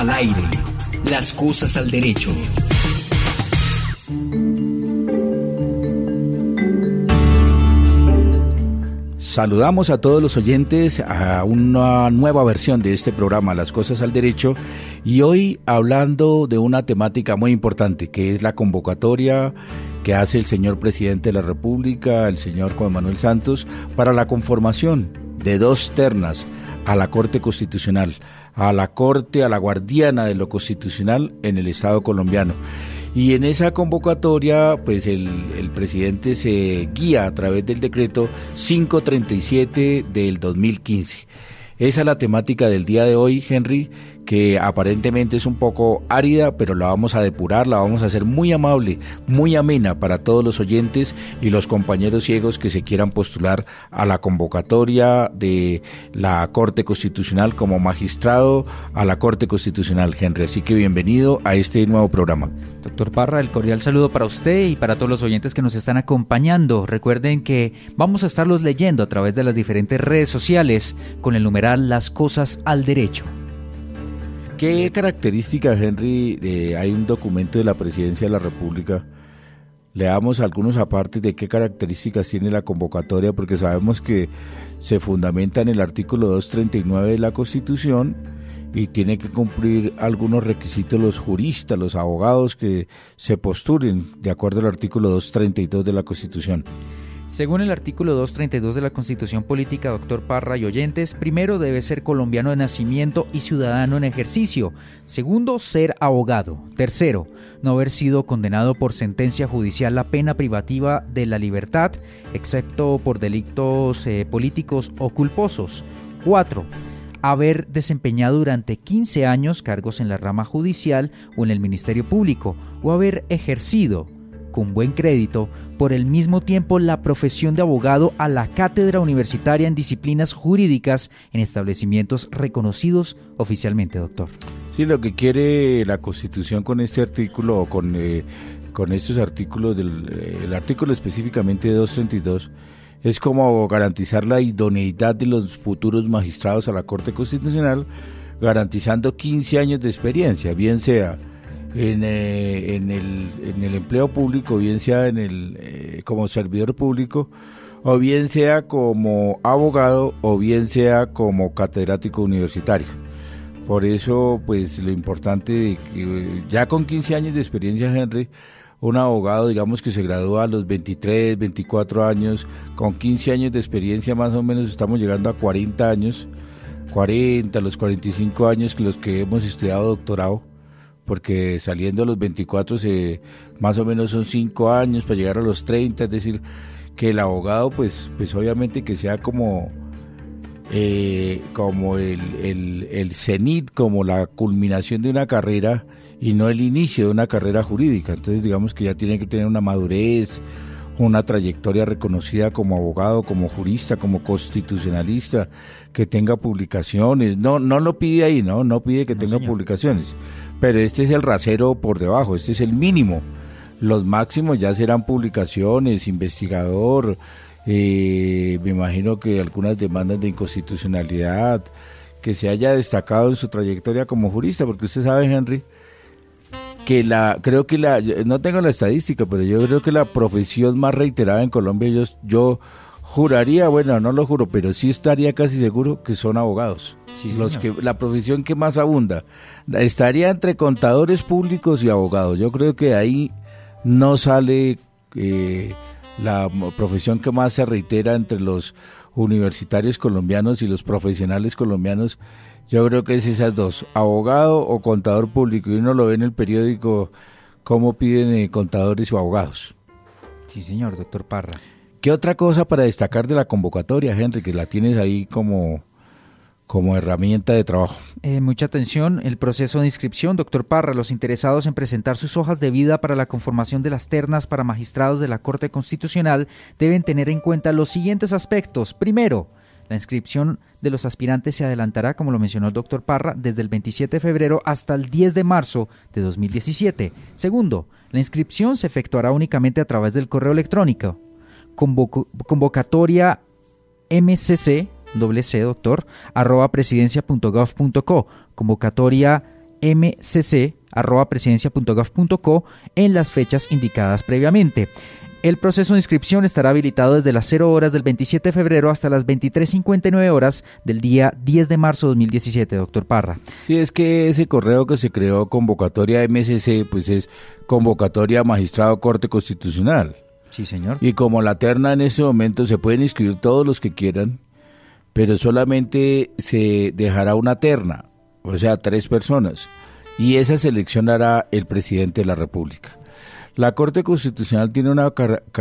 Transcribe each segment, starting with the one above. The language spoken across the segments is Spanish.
Al aire. Las cosas al derecho. Saludamos a todos los oyentes a una nueva versión de este programa Las Cosas al Derecho y hoy hablando de una temática muy importante que es la convocatoria que hace el señor presidente de la República, el señor Juan Manuel Santos, para la conformación de dos ternas a la Corte Constitucional, a la Corte, a la guardiana de lo constitucional en el Estado colombiano. Y en esa convocatoria, pues el, presidente se guía a través del decreto 537 del 2015. Esa es la temática del día de hoy, Henry, que aparentemente es un poco árida, pero la vamos a depurar, la vamos a hacer muy amable, muy amena para todos los oyentes y los compañeros ciegos que se quieran postular a la convocatoria de la Corte Constitucional como magistrado a la Corte Constitucional, Henry. Así que bienvenido a este nuevo programa. Doctor Parra, el cordial saludo para usted y para todos los oyentes que nos están acompañando. Recuerden que vamos a estarlos leyendo a través de las diferentes redes sociales con el numeral Las Cosas al Derecho. ¿Qué características, Henry, eh, hay un documento de la Presidencia de la República? Leamos algunos apartes de qué características tiene la convocatoria, porque sabemos que se fundamenta en el artículo 239 de la Constitución y tiene que cumplir algunos requisitos los juristas, los abogados que se postulen de acuerdo al artículo 232 de la Constitución. Según el artículo 232 de la Constitución Política, doctor Parra y oyentes, primero debe ser colombiano de nacimiento y ciudadano en ejercicio. Segundo, ser abogado. Tercero, no haber sido condenado por sentencia judicial la pena privativa de la libertad, excepto por delitos eh, políticos o culposos. Cuatro, haber desempeñado durante 15 años cargos en la rama judicial o en el Ministerio Público, o haber ejercido con buen crédito por el mismo tiempo la profesión de abogado a la cátedra universitaria en disciplinas jurídicas en establecimientos reconocidos oficialmente, doctor. Sí, lo que quiere la Constitución con este artículo o con, eh, con estos artículos, del eh, el artículo específicamente de 232, es como garantizar la idoneidad de los futuros magistrados a la Corte Constitucional, garantizando 15 años de experiencia, bien sea en, eh, en, el, en, el, empleo público, bien sea en el, eh, como servidor público, o bien sea como abogado, o bien sea como catedrático universitario. Por eso, pues lo importante, ya con 15 años de experiencia, Henry, un abogado, digamos que se gradúa a los 23, 24 años, con 15 años de experiencia más o menos estamos llegando a 40 años, 40, los 45 años que los que hemos estudiado doctorado porque saliendo a los 24 se, más o menos son 5 años para llegar a los 30, es decir, que el abogado pues, pues obviamente que sea como, eh, como el, el, el cenit, como la culminación de una carrera y no el inicio de una carrera jurídica. Entonces digamos que ya tiene que tener una madurez, una trayectoria reconocida como abogado, como jurista, como constitucionalista, que tenga publicaciones. No, no lo pide ahí, no, no pide que tenga publicaciones. Pero este es el rasero por debajo, este es el mínimo. Los máximos ya serán publicaciones, investigador, eh, me imagino que algunas demandas de inconstitucionalidad, que se haya destacado en su trayectoria como jurista, porque usted sabe, Henry, que la, creo que la, no tengo la estadística, pero yo creo que la profesión más reiterada en Colombia, yo, yo juraría, bueno, no lo juro, pero sí estaría casi seguro que son abogados los que la profesión que más abunda estaría entre contadores públicos y abogados. Yo creo que ahí no sale eh, la profesión que más se reitera entre los universitarios colombianos y los profesionales colombianos. Yo creo que es esas dos, abogado o contador público. Y uno lo ve en el periódico cómo piden eh, contadores o abogados. Sí, señor, doctor Parra. ¿Qué otra cosa para destacar de la convocatoria, Henry, que la tienes ahí como como herramienta de trabajo. Eh, mucha atención, el proceso de inscripción, doctor Parra, los interesados en presentar sus hojas de vida para la conformación de las ternas para magistrados de la Corte Constitucional deben tener en cuenta los siguientes aspectos. Primero, la inscripción de los aspirantes se adelantará, como lo mencionó el doctor Parra, desde el 27 de febrero hasta el 10 de marzo de 2017. Segundo, la inscripción se efectuará únicamente a través del correo electrónico. Convocatoria MCC doble C, doctor, arroba presidencia.gov.co, convocatoria mcc.presidencia.gov.co en las fechas indicadas previamente. El proceso de inscripción estará habilitado desde las 0 horas del 27 de febrero hasta las 23.59 horas del día 10 de marzo de 2017, doctor Parra. Sí, es que ese correo que se creó convocatoria MSC, pues es convocatoria magistrado Corte Constitucional. Sí, señor. Y como la terna en este momento se pueden inscribir todos los que quieran, pero solamente se dejará una terna, o sea, tres personas, y esa seleccionará el presidente de la República. La Corte Constitucional tiene una,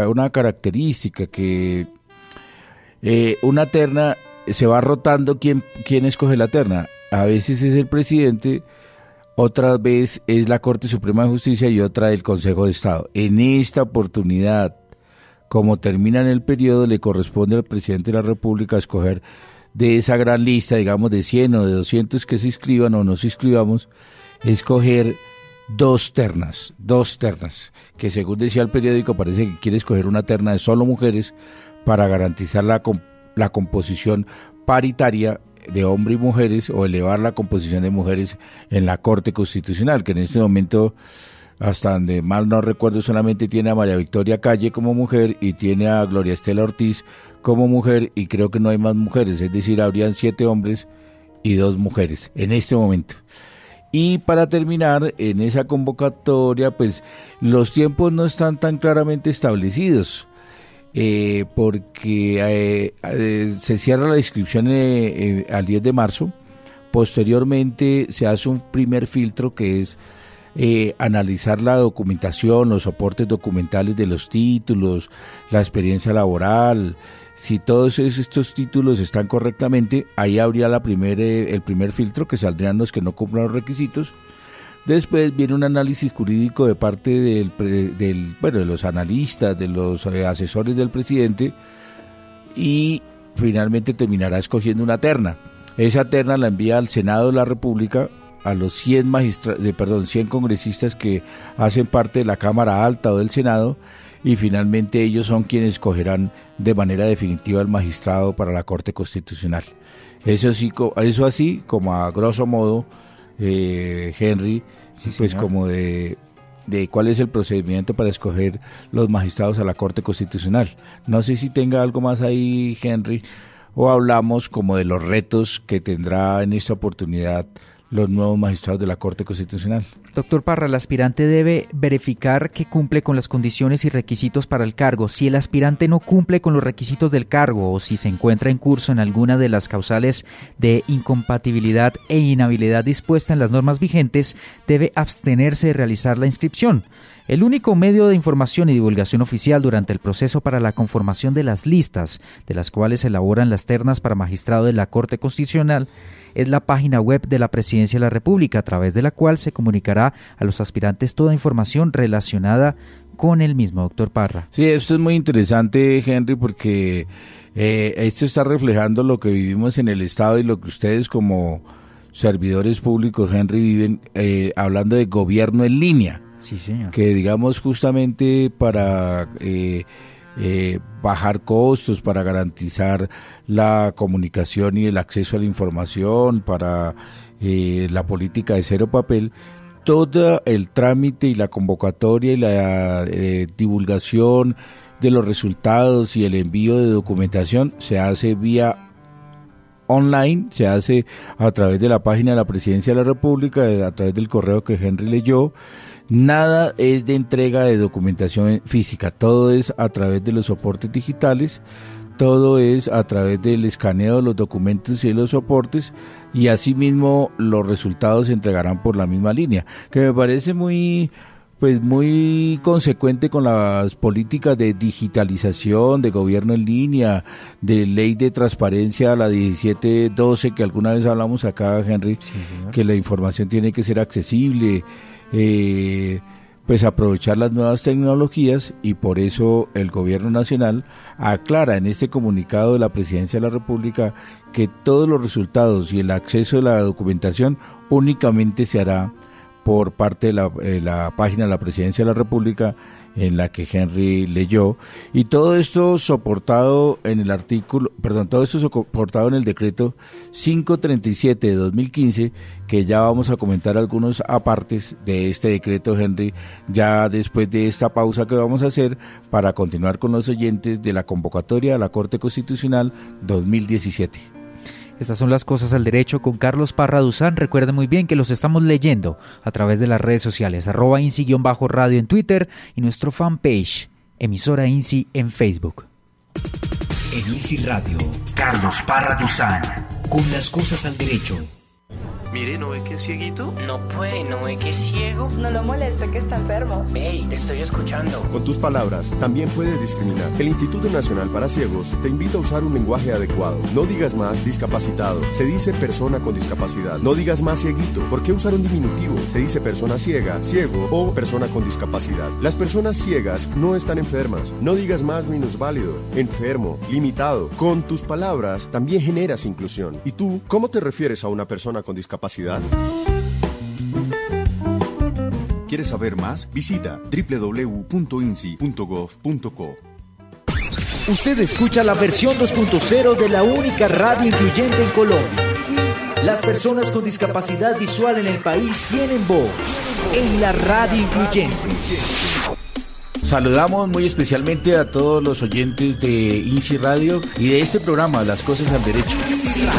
una característica que eh, una terna se va rotando quién, quién escoge la terna. A veces es el presidente, otra vez es la Corte Suprema de Justicia y otra el Consejo de Estado. En esta oportunidad, como termina en el periodo, le corresponde al presidente de la República escoger de esa gran lista, digamos de 100 o de 200 que se inscriban o no se inscribamos, escoger dos ternas, dos ternas, que según decía el periódico parece que quiere escoger una terna de solo mujeres para garantizar la, la composición paritaria de hombres y mujeres o elevar la composición de mujeres en la Corte Constitucional, que en este momento, hasta donde mal no recuerdo, solamente tiene a María Victoria Calle como mujer y tiene a Gloria Estela Ortiz como mujer y creo que no hay más mujeres, es decir, habrían siete hombres y dos mujeres en este momento. Y para terminar, en esa convocatoria, pues los tiempos no están tan claramente establecidos, eh, porque eh, eh, se cierra la inscripción al 10 de marzo, posteriormente se hace un primer filtro que es analizar la documentación, los soportes documentales de los títulos, la experiencia laboral, si todos estos títulos están correctamente, ahí habría la eh, el primer filtro que saldrían los que no cumplan los requisitos. Después viene un análisis jurídico de parte del, bueno, de los analistas, de los eh, asesores del presidente y finalmente terminará escogiendo una terna. Esa terna la envía al Senado de la República a los 100 magistrados, perdón, 100 congresistas que hacen parte de la Cámara Alta o del Senado y finalmente ellos son quienes escogerán de manera definitiva al magistrado para la Corte Constitucional. Eso, sí, eso así como a grosso modo, eh, Henry, pues como de, de cuál es el procedimiento para escoger los magistrados a la Corte Constitucional. No sé si tenga algo más ahí, Henry, o hablamos como de los retos que tendrá en esta oportunidad los nuevos magistrados de la Corte Constitucional. Doctor Parra, el aspirante debe verificar que cumple con las condiciones y requisitos para el cargo. Si el aspirante no cumple con los requisitos del cargo o si se encuentra en curso en alguna de las causales de incompatibilidad e inhabilidad dispuesta en las normas vigentes, debe abstenerse de realizar la inscripción. El único medio de información y divulgación oficial durante el proceso para la conformación de las listas, de las cuales se elaboran las ternas para magistrado de la Corte Constitucional, es la página web de la Presidencia de la República, a través de la cual se comunicará a los aspirantes toda información relacionada con el mismo, doctor Parra. Sí, esto es muy interesante, Henry, porque eh, esto está reflejando lo que vivimos en el Estado y lo que ustedes como servidores públicos, Henry, viven eh, hablando de gobierno en línea. Sí, señor. Que digamos justamente para eh, eh, bajar costos, para garantizar la comunicación y el acceso a la información, para eh, la política de cero papel, todo el trámite y la convocatoria y la divulgación de los resultados y el envío de documentación se hace vía online, se hace a través de la página de la Presidencia de la República, a través del correo que Henry leyó, Nada es de entrega de documentación física, todo es a través de los soportes digitales, todo es a través del escaneo de los documentos y los soportes y asimismo los resultados se entregarán por la misma línea, que me parece muy pues muy consecuente con las políticas de digitalización, de gobierno en línea, de ley de transparencia, la 1712 que alguna vez hablamos acá, Henry, que la información tiene que ser accesible, eh, pues aprovechar las nuevas tecnologías y por eso el gobierno nacional aclara en este comunicado de la presidencia de la República que todos los resultados y el acceso a la documentación únicamente se hará por parte de la, eh, la página de la presidencia de la República en la que Henry leyó y todo esto soportado en el artículo, perdón, todo esto soportado en el decreto 537 de 2015 que ya vamos a comentar algunos apartes de este decreto Henry ya después de esta pausa que vamos a hacer para continuar con los oyentes de la convocatoria a la Corte Constitucional 2017. Estas son las cosas al derecho con Carlos Parra Duzán. Recuerden muy bien que los estamos leyendo a través de las redes sociales, arroba INSI-radio en Twitter y nuestro fanpage, emisora INSI en Facebook. En INSI Radio, Carlos Parra Duzán, con las cosas al derecho. Mire, ¿no ve que es cieguito? No puede, ¿no ve que es ciego? No lo moleste que está enfermo. Hey, te estoy escuchando. Con tus palabras, también puedes discriminar. El Instituto Nacional para Ciegos te invita a usar un lenguaje adecuado. No digas más discapacitado. Se dice persona con discapacidad. No digas más cieguito. ¿Por qué usar un diminutivo? Se dice persona ciega, ciego o persona con discapacidad. Las personas ciegas no están enfermas. No digas más minusválido, enfermo, limitado. Con tus palabras también generas inclusión. ¿Y tú, cómo te refieres a una persona con discapacidad? ¿Quieres saber más? Visita www.insi.gov.co. Usted escucha la versión 2.0 de la única radio incluyente en Colombia. Las personas con discapacidad visual en el país tienen voz en la radio incluyente. Saludamos muy especialmente a todos los oyentes de INSI Radio y de este programa Las Cosas al Derecho.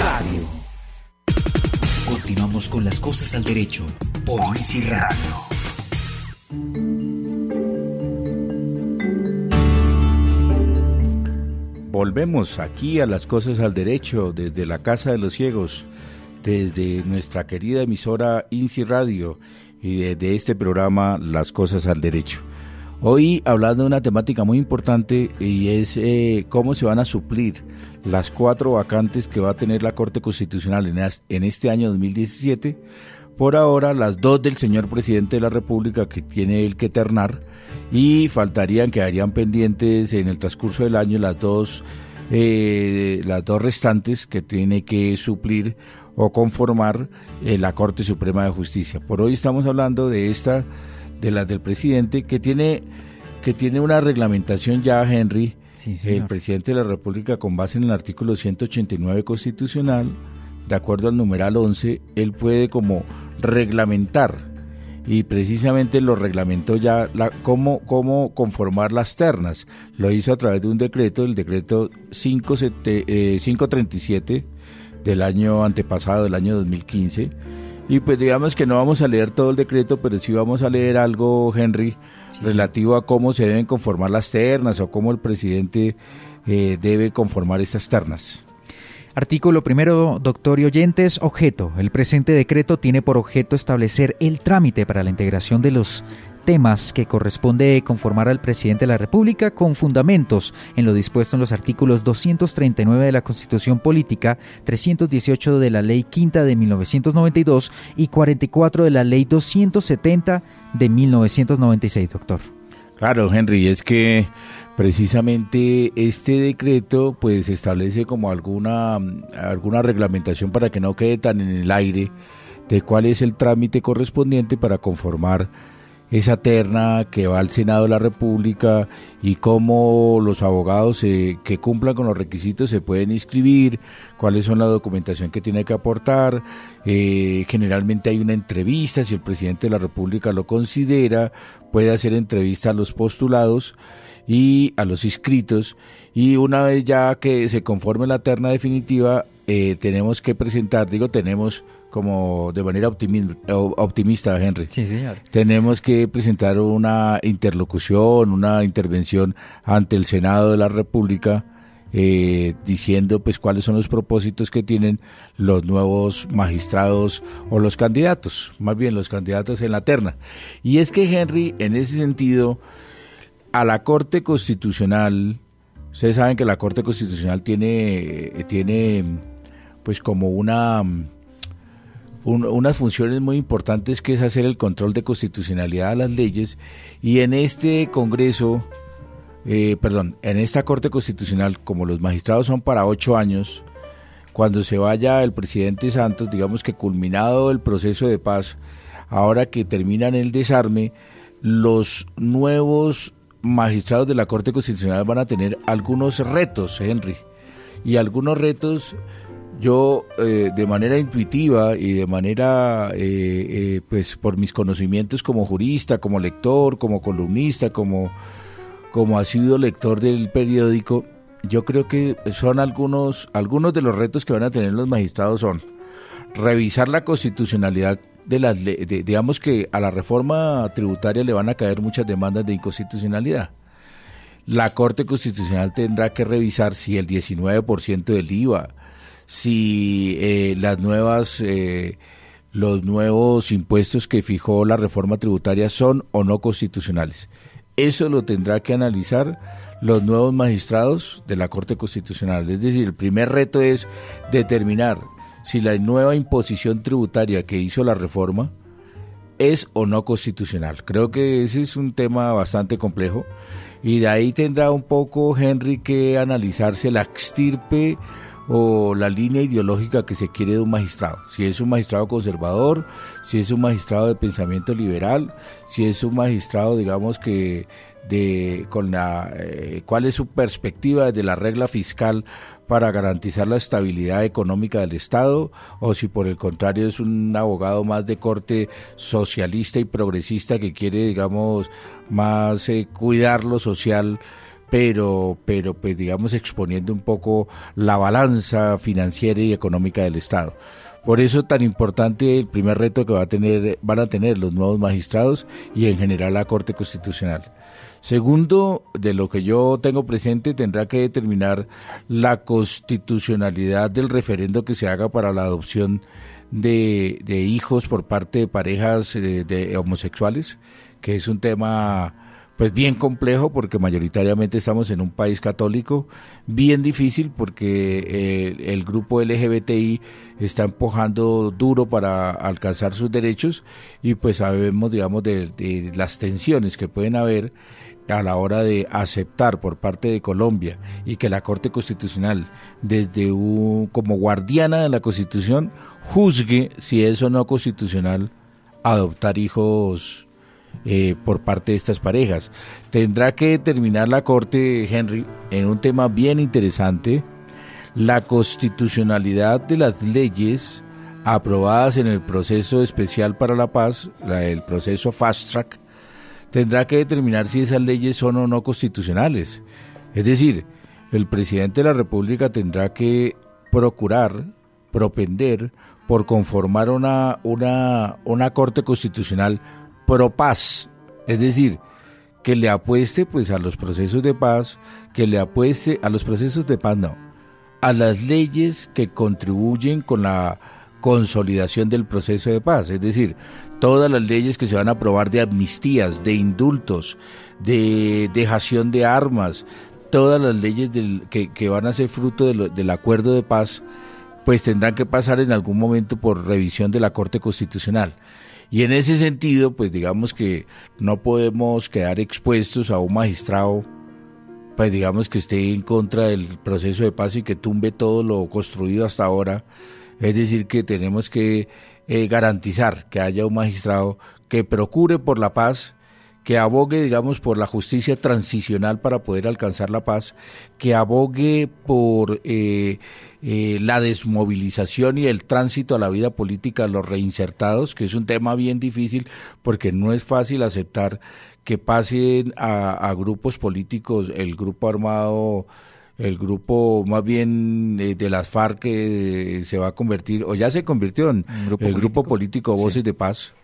Radio. Con las cosas al derecho por Easy Radio. Volvemos aquí a las cosas al derecho desde la Casa de los Ciegos, desde nuestra querida emisora INSI Radio y desde este programa Las cosas al derecho. Hoy hablando de una temática muy importante y es eh, cómo se van a suplir las cuatro vacantes que va a tener la Corte Constitucional en este año 2017. Por ahora, las dos del señor presidente de la República que tiene el que ternar y faltarían, quedarían pendientes en el transcurso del año las dos, eh, las dos restantes que tiene que suplir o conformar eh, la Corte Suprema de Justicia. Por hoy estamos hablando de esta, de las del presidente que tiene, que tiene una reglamentación ya, Henry, el presidente de la República, con base en el artículo 189 constitucional, de acuerdo al numeral 11, él puede como reglamentar y precisamente lo reglamentó ya la, cómo, cómo conformar las ternas. Lo hizo a través de un decreto, el decreto 537 eh, del año antepasado, del año 2015. Y pues digamos que no vamos a leer todo el decreto, pero sí vamos a leer algo, Henry, relativo a cómo se deben conformar las ternas o cómo el presidente eh, debe conformar estas ternas. Artículo primero, doctor y oyentes, objeto. El presente decreto tiene por objeto establecer el trámite para la integración de los temas que corresponde conformar al presidente de la República con fundamentos en lo dispuesto en los artículos 239 de la Constitución Política, 318 de la Ley Quinta de 1992 y 44 de la Ley 270 de 1996, doctor. Claro, Henry, es que precisamente este decreto pues establece como alguna alguna reglamentación para que no quede tan en el aire de cuál es el trámite correspondiente para conformar esa terna que va al Senado de la República y cómo los abogados que cumplan con los requisitos se pueden inscribir, cuáles son la documentación que tiene que aportar. Eh, generalmente hay una entrevista, si el presidente de la República lo considera, puede hacer entrevista a los postulados y a los inscritos y una vez ya que se conforme la terna definitiva, eh, tenemos que presentar, digo tenemos como de manera optimista, Henry. Sí, señor. Tenemos que presentar una interlocución, una intervención ante el Senado de la República, eh, diciendo pues cuáles son los propósitos que tienen los nuevos magistrados o los candidatos, más bien los candidatos en la terna. Y es que Henry, en ese sentido, a la Corte Constitucional, ustedes saben que la Corte Constitucional tiene, tiene pues como una unas funciones muy importantes que es hacer el control de constitucionalidad de las leyes y en este Congreso, eh, perdón, en esta Corte Constitucional, como los magistrados son para ocho años, cuando se vaya el presidente Santos, digamos que culminado el proceso de paz, ahora que terminan el desarme, los nuevos magistrados de la Corte Constitucional van a tener algunos retos, Henry. Y algunos retos yo eh, de manera intuitiva y de manera, eh, eh, pues por mis conocimientos como jurista, como lector, como columnista, como, como ha sido lector del periódico, yo creo que son algunos, algunos de los retos que van a tener los magistrados son revisar la constitucionalidad de las de, digamos que a la reforma tributaria le van a caer muchas demandas de inconstitucionalidad. La Corte Constitucional tendrá que revisar si el 19% del IVA, si eh, las nuevas eh, los nuevos impuestos que fijó la reforma tributaria son o no constitucionales. Eso lo tendrá que analizar los nuevos magistrados de la Corte Constitucional. Es decir, el primer reto es determinar si la nueva imposición tributaria que hizo la reforma es o no constitucional. Creo que ese es un tema bastante complejo y de ahí tendrá un poco Henry que analizarse la extirpe o la línea ideológica que se quiere de un magistrado. Si es un magistrado conservador, si es un magistrado de pensamiento liberal, si es un magistrado, digamos que de con la eh, cuál es su perspectiva de la regla fiscal para garantizar la estabilidad económica del Estado o si por el contrario es un abogado más de corte socialista y progresista que quiere digamos más eh, cuidar lo social pero, pero pues digamos exponiendo un poco la balanza financiera y económica del Estado. Por eso tan importante el primer reto que va a tener, van a tener los nuevos magistrados y en general la Corte Constitucional. Segundo, de lo que yo tengo presente, tendrá que determinar la constitucionalidad del referendo que se haga para la adopción de, de hijos por parte de parejas eh, de homosexuales, que es un tema pues bien complejo porque mayoritariamente estamos en un país católico, bien difícil porque eh, el grupo LGBTI está empujando duro para alcanzar sus derechos y pues sabemos, digamos, de, las tensiones que pueden haber a la hora de aceptar por parte de Colombia y que la Corte Constitucional, desde un, como guardiana de la Constitución, juzgue si es o no constitucional adoptar hijos eh, por parte de estas parejas. Tendrá que determinar la Corte, Henry, en un tema bien interesante, la constitucionalidad de las leyes aprobadas en el proceso especial para la paz, el proceso fast track, tendrá que determinar si esas leyes son o no constitucionales. Es decir, el presidente de la República tendrá que procurar, propender por conformar una, una, una corte constitucional pro paz, es decir, que le apueste pues a los procesos de paz, que le apueste a los procesos de paz, no, a las leyes que contribuyen con la consolidación del proceso de paz, es decir, todas las leyes que se van a aprobar de amnistías, de indultos, de dejación de armas, todas las leyes del, que, van a ser fruto del acuerdo de paz, pues tendrán que pasar en algún momento por revisión de la Corte Constitucional. Y en ese sentido, pues digamos que no podemos quedar expuestos a un magistrado, pues digamos que esté en contra del proceso de paz y que tumbe todo lo construido hasta ahora. Es decir, que tenemos que eh, garantizar que haya un magistrado que procure por la paz, que abogue, digamos, por la justicia transicional para poder alcanzar la paz, que abogue por eh, eh, la desmovilización y el tránsito a la vida política de los reinsertados, que es un tema bien difícil porque no es fácil aceptar que pasen a, grupos políticos, el grupo armado el grupo más bien eh, de las FARC que se va a convertir, o ya se convirtió en el grupo político. Voces de Paz,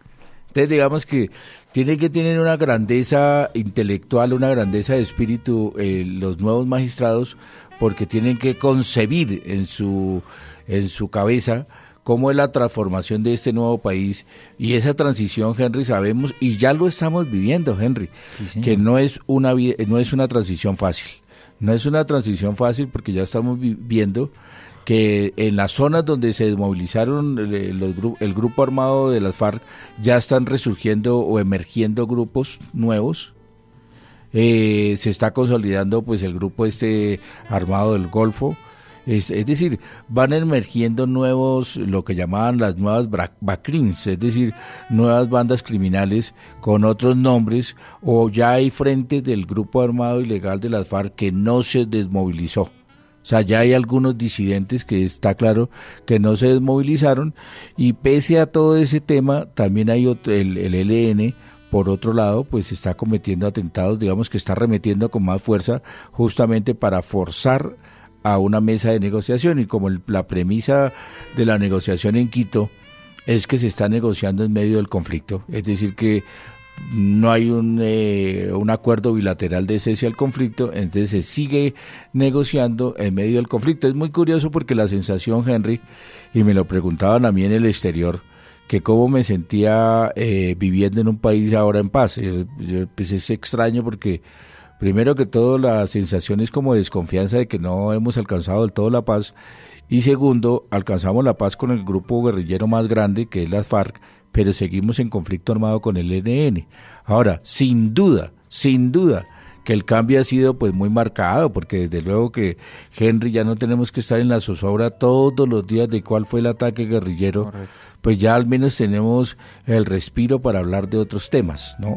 entonces digamos que tiene que tener una grandeza intelectual, una grandeza de espíritu eh, los nuevos magistrados porque tienen que concebir en su, en su cabeza cómo es la transformación de este nuevo país y esa transición, Henry, sabemos y ya lo estamos viviendo, Henry, que no es una no es una transición fácil. No es una transición fácil porque ya estamos viendo que en las zonas donde se desmovilizaron eh, el grupo armado de las FARC ya están resurgiendo o emergiendo grupos nuevos. Eh, se está consolidando pues el grupo este armado del Golfo. Es, es, decir, van emergiendo nuevos, lo que llamaban las nuevas BACRINs, es decir, nuevas bandas criminales con otros nombres, o ya hay frente del grupo armado ilegal de las FARC que no se desmovilizó. O sea, ya hay algunos disidentes que está claro que no se desmovilizaron y pese a todo ese tema, también hay otro, el, el LN, por otro lado, pues está cometiendo atentados, digamos que está remetiendo con más fuerza justamente para forzar a una mesa de negociación y como la premisa de la negociación en Quito es que se está negociando en medio del conflicto, es decir que no hay un, eh, un acuerdo bilateral de cese al conflicto, entonces se sigue negociando en medio del conflicto. Es muy curioso porque la sensación, Henry, y me lo preguntaban a mí en el exterior, que cómo me sentía eh, viviendo en un país ahora en paz. pues es extraño porque primero que todo la sensación es como desconfianza de que no hemos alcanzado del todo la paz y segundo, alcanzamos la paz con el grupo guerrillero más grande que es la FARC, pero seguimos en conflicto armado con el ENN. Ahora, sin duda, sin duda, que el cambio ha sido pues muy marcado, porque desde luego que Henry ya no tenemos que estar en la zozobra todos los días de cuál fue el ataque guerrillero, pues ya al menos tenemos el respiro para hablar de otros temas, ¿no?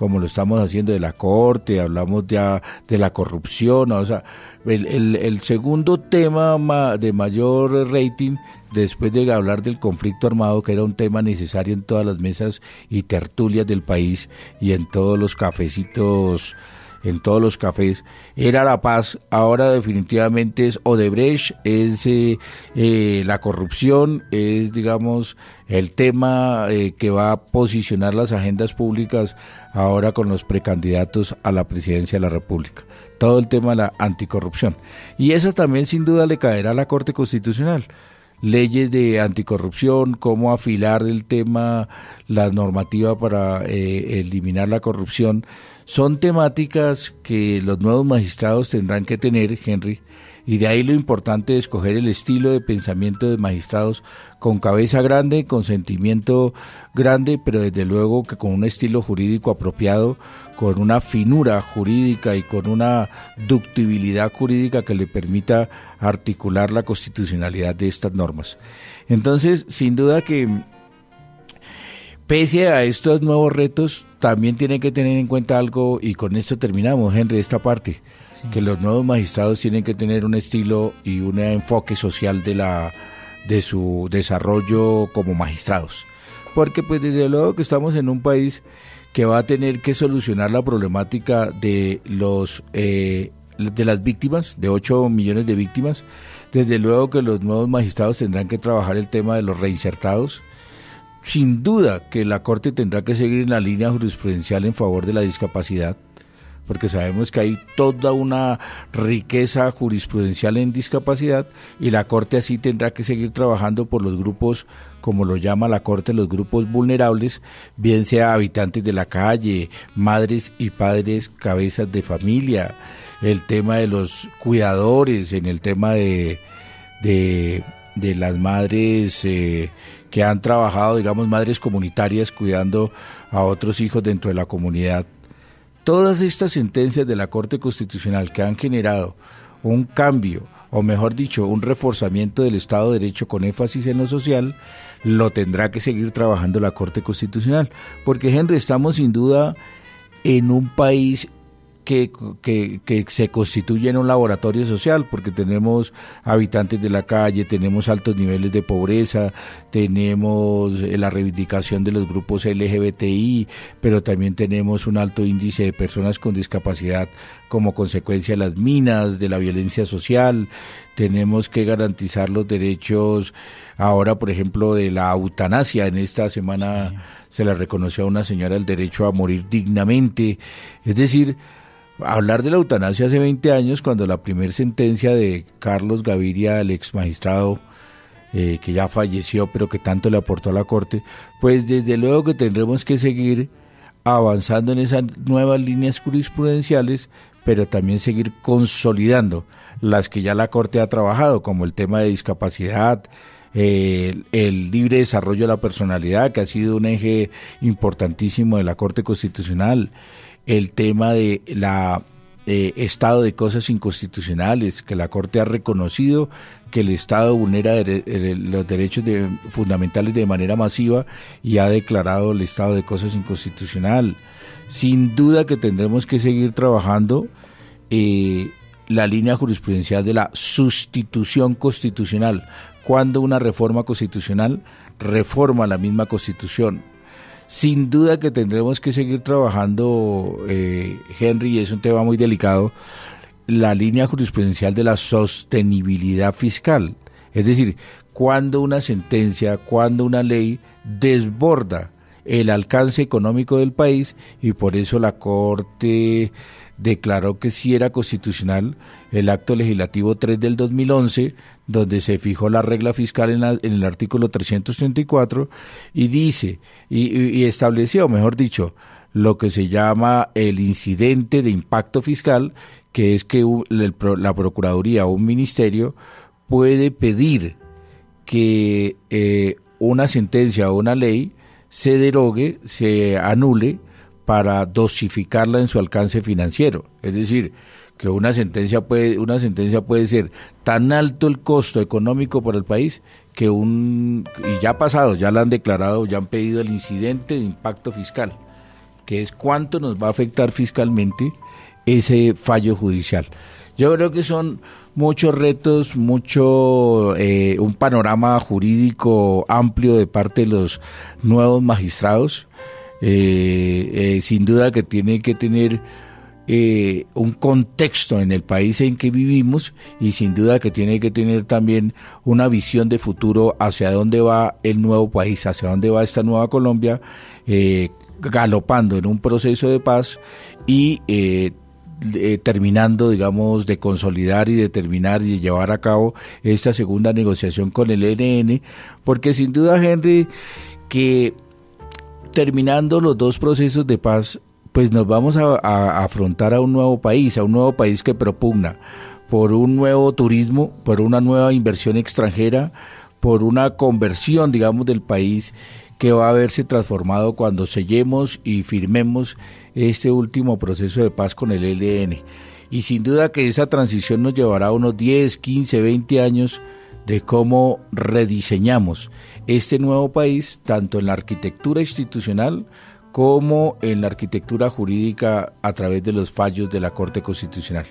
Como lo estamos haciendo de la corte, hablamos ya de la corrupción, o sea, el, el, el, segundo tema de mayor rating, después de hablar del conflicto armado, que era un tema necesario en todas las mesas y tertulias del país y en todos los cafecitos en todos los cafés, era la paz, ahora definitivamente es Odebrecht, es eh, eh, la corrupción, es digamos el tema eh, que va a posicionar las agendas públicas ahora con los precandidatos a la presidencia de la República. Todo el tema de la anticorrupción. Y eso también sin duda le caerá a la Corte Constitucional leyes de anticorrupción, cómo afilar el tema, la normativa para eliminar la corrupción, son temáticas que los nuevos magistrados tendrán que tener, Henry, y de ahí lo importante de escoger el estilo de pensamiento de magistrados con cabeza grande, con sentimiento grande, pero desde luego que con un estilo jurídico apropiado, con una finura jurídica y con una ductibilidad jurídica que le permita articular la constitucionalidad de estas normas. Entonces, sin duda que pese a estos nuevos retos, también tiene que tener en cuenta algo, y con esto terminamos, Henry, esta parte, que los nuevos magistrados tienen que tener un estilo y un enfoque social de, la, de su desarrollo como magistrados. Porque pues desde luego que estamos en un país que va a tener que solucionar la problemática de los eh, de las víctimas, de 8 millones de víctimas. Desde luego que los nuevos magistrados tendrán que trabajar el tema de los reinsertados, sin duda que la Corte tendrá que seguir en la línea jurisprudencial en favor de la discapacidad, porque sabemos que hay toda una riqueza jurisprudencial en discapacidad y la Corte así tendrá que seguir trabajando por los grupos, como lo llama la Corte, los grupos vulnerables, bien sea habitantes de la calle, madres y padres, cabezas de familia, el tema de los cuidadores, en el tema de, de, las madres. Eh, que han trabajado, digamos, madres comunitarias cuidando a otros hijos dentro de la comunidad. Todas estas sentencias de la Corte Constitucional que han generado un cambio, o mejor dicho, un reforzamiento del Estado de Derecho con énfasis en lo social, lo tendrá que seguir trabajando la Corte Constitucional. Porque, Henry, estamos sin duda en un país que, que, se constituye en un laboratorio social, porque tenemos habitantes de la calle, tenemos altos niveles de pobreza, tenemos eh, la reivindicación de los grupos LGBTI, pero también tenemos un alto índice de personas con discapacidad como consecuencia de las minas, de la violencia social, tenemos que garantizar los derechos ahora, por ejemplo, de la eutanasia. En esta semana se le reconoció a una señora el derecho a morir dignamente. Es decir, hablar de la eutanasia hace 20 años, cuando la primera sentencia de Carlos Gaviria, el ex magistrado, eh, que ya falleció, pero que tanto le aportó a la Corte, pues desde luego que tendremos que seguir avanzando en esas nuevas líneas jurisprudenciales, pero también seguir consolidando las que ya la Corte ha trabajado, como el tema de discapacidad, el, el libre desarrollo de la personalidad, que ha sido un eje importantísimo de la Corte Constitucional, el tema de la eh, estado de cosas inconstitucionales, que la Corte ha reconocido que el Estado vulnera los derechos fundamentales de manera masiva y ha declarado el estado de cosas inconstitucional. Sin duda que tendremos que seguir trabajando eh, la línea jurisprudencial de la sustitución constitucional, cuando una reforma constitucional reforma la misma constitución. Sin duda que tendremos que seguir trabajando, eh, Henry, es un tema muy delicado, la línea jurisprudencial de la sostenibilidad fiscal. Es decir, cuando una sentencia, cuando una ley desborda el alcance económico del país y por eso la Corte declaró que sí era constitucional el acto legislativo 3 del 2011, donde se fijó la regla fiscal en, el artículo 334 y dice, y estableció, mejor dicho, lo que se llama el incidente de impacto fiscal, que es que la Procuraduría o un ministerio puede pedir que eh, una sentencia o una ley se derogue, se anule para dosificarla en su alcance financiero. Es decir, que una sentencia puede, una sentencia puede ser tan alto el costo económico para el país que un, y ya ha pasado, ya la han declarado, ya han pedido el incidente de impacto fiscal, que es cuánto nos va a afectar fiscalmente ese fallo judicial. Yo creo que son muchos retos, mucho eh, un panorama jurídico amplio de parte de los nuevos magistrados. Eh, eh, sin duda que tiene que tener un contexto en el país en que vivimos y sin duda que tiene que tener también una visión de futuro hacia dónde va el nuevo país, hacia dónde va esta nueva Colombia, galopando en un proceso de paz y eh, terminando, digamos, de consolidar y de terminar y llevar a cabo esta segunda negociación con el ELN, porque sin duda, Henry, que terminando los dos procesos de paz, pues nos vamos a, afrontar a un nuevo país, a un nuevo país que propugna por un nuevo turismo, por una nueva inversión extranjera, por una conversión, digamos, del país que va a verse transformado cuando sellemos y firmemos este último proceso de paz con el ELN. Y sin duda que esa transición nos llevará unos 10, 15, 20 años de cómo rediseñamos este nuevo país, tanto en la arquitectura institucional como en la arquitectura jurídica a través de los fallos de la Corte Constitucional.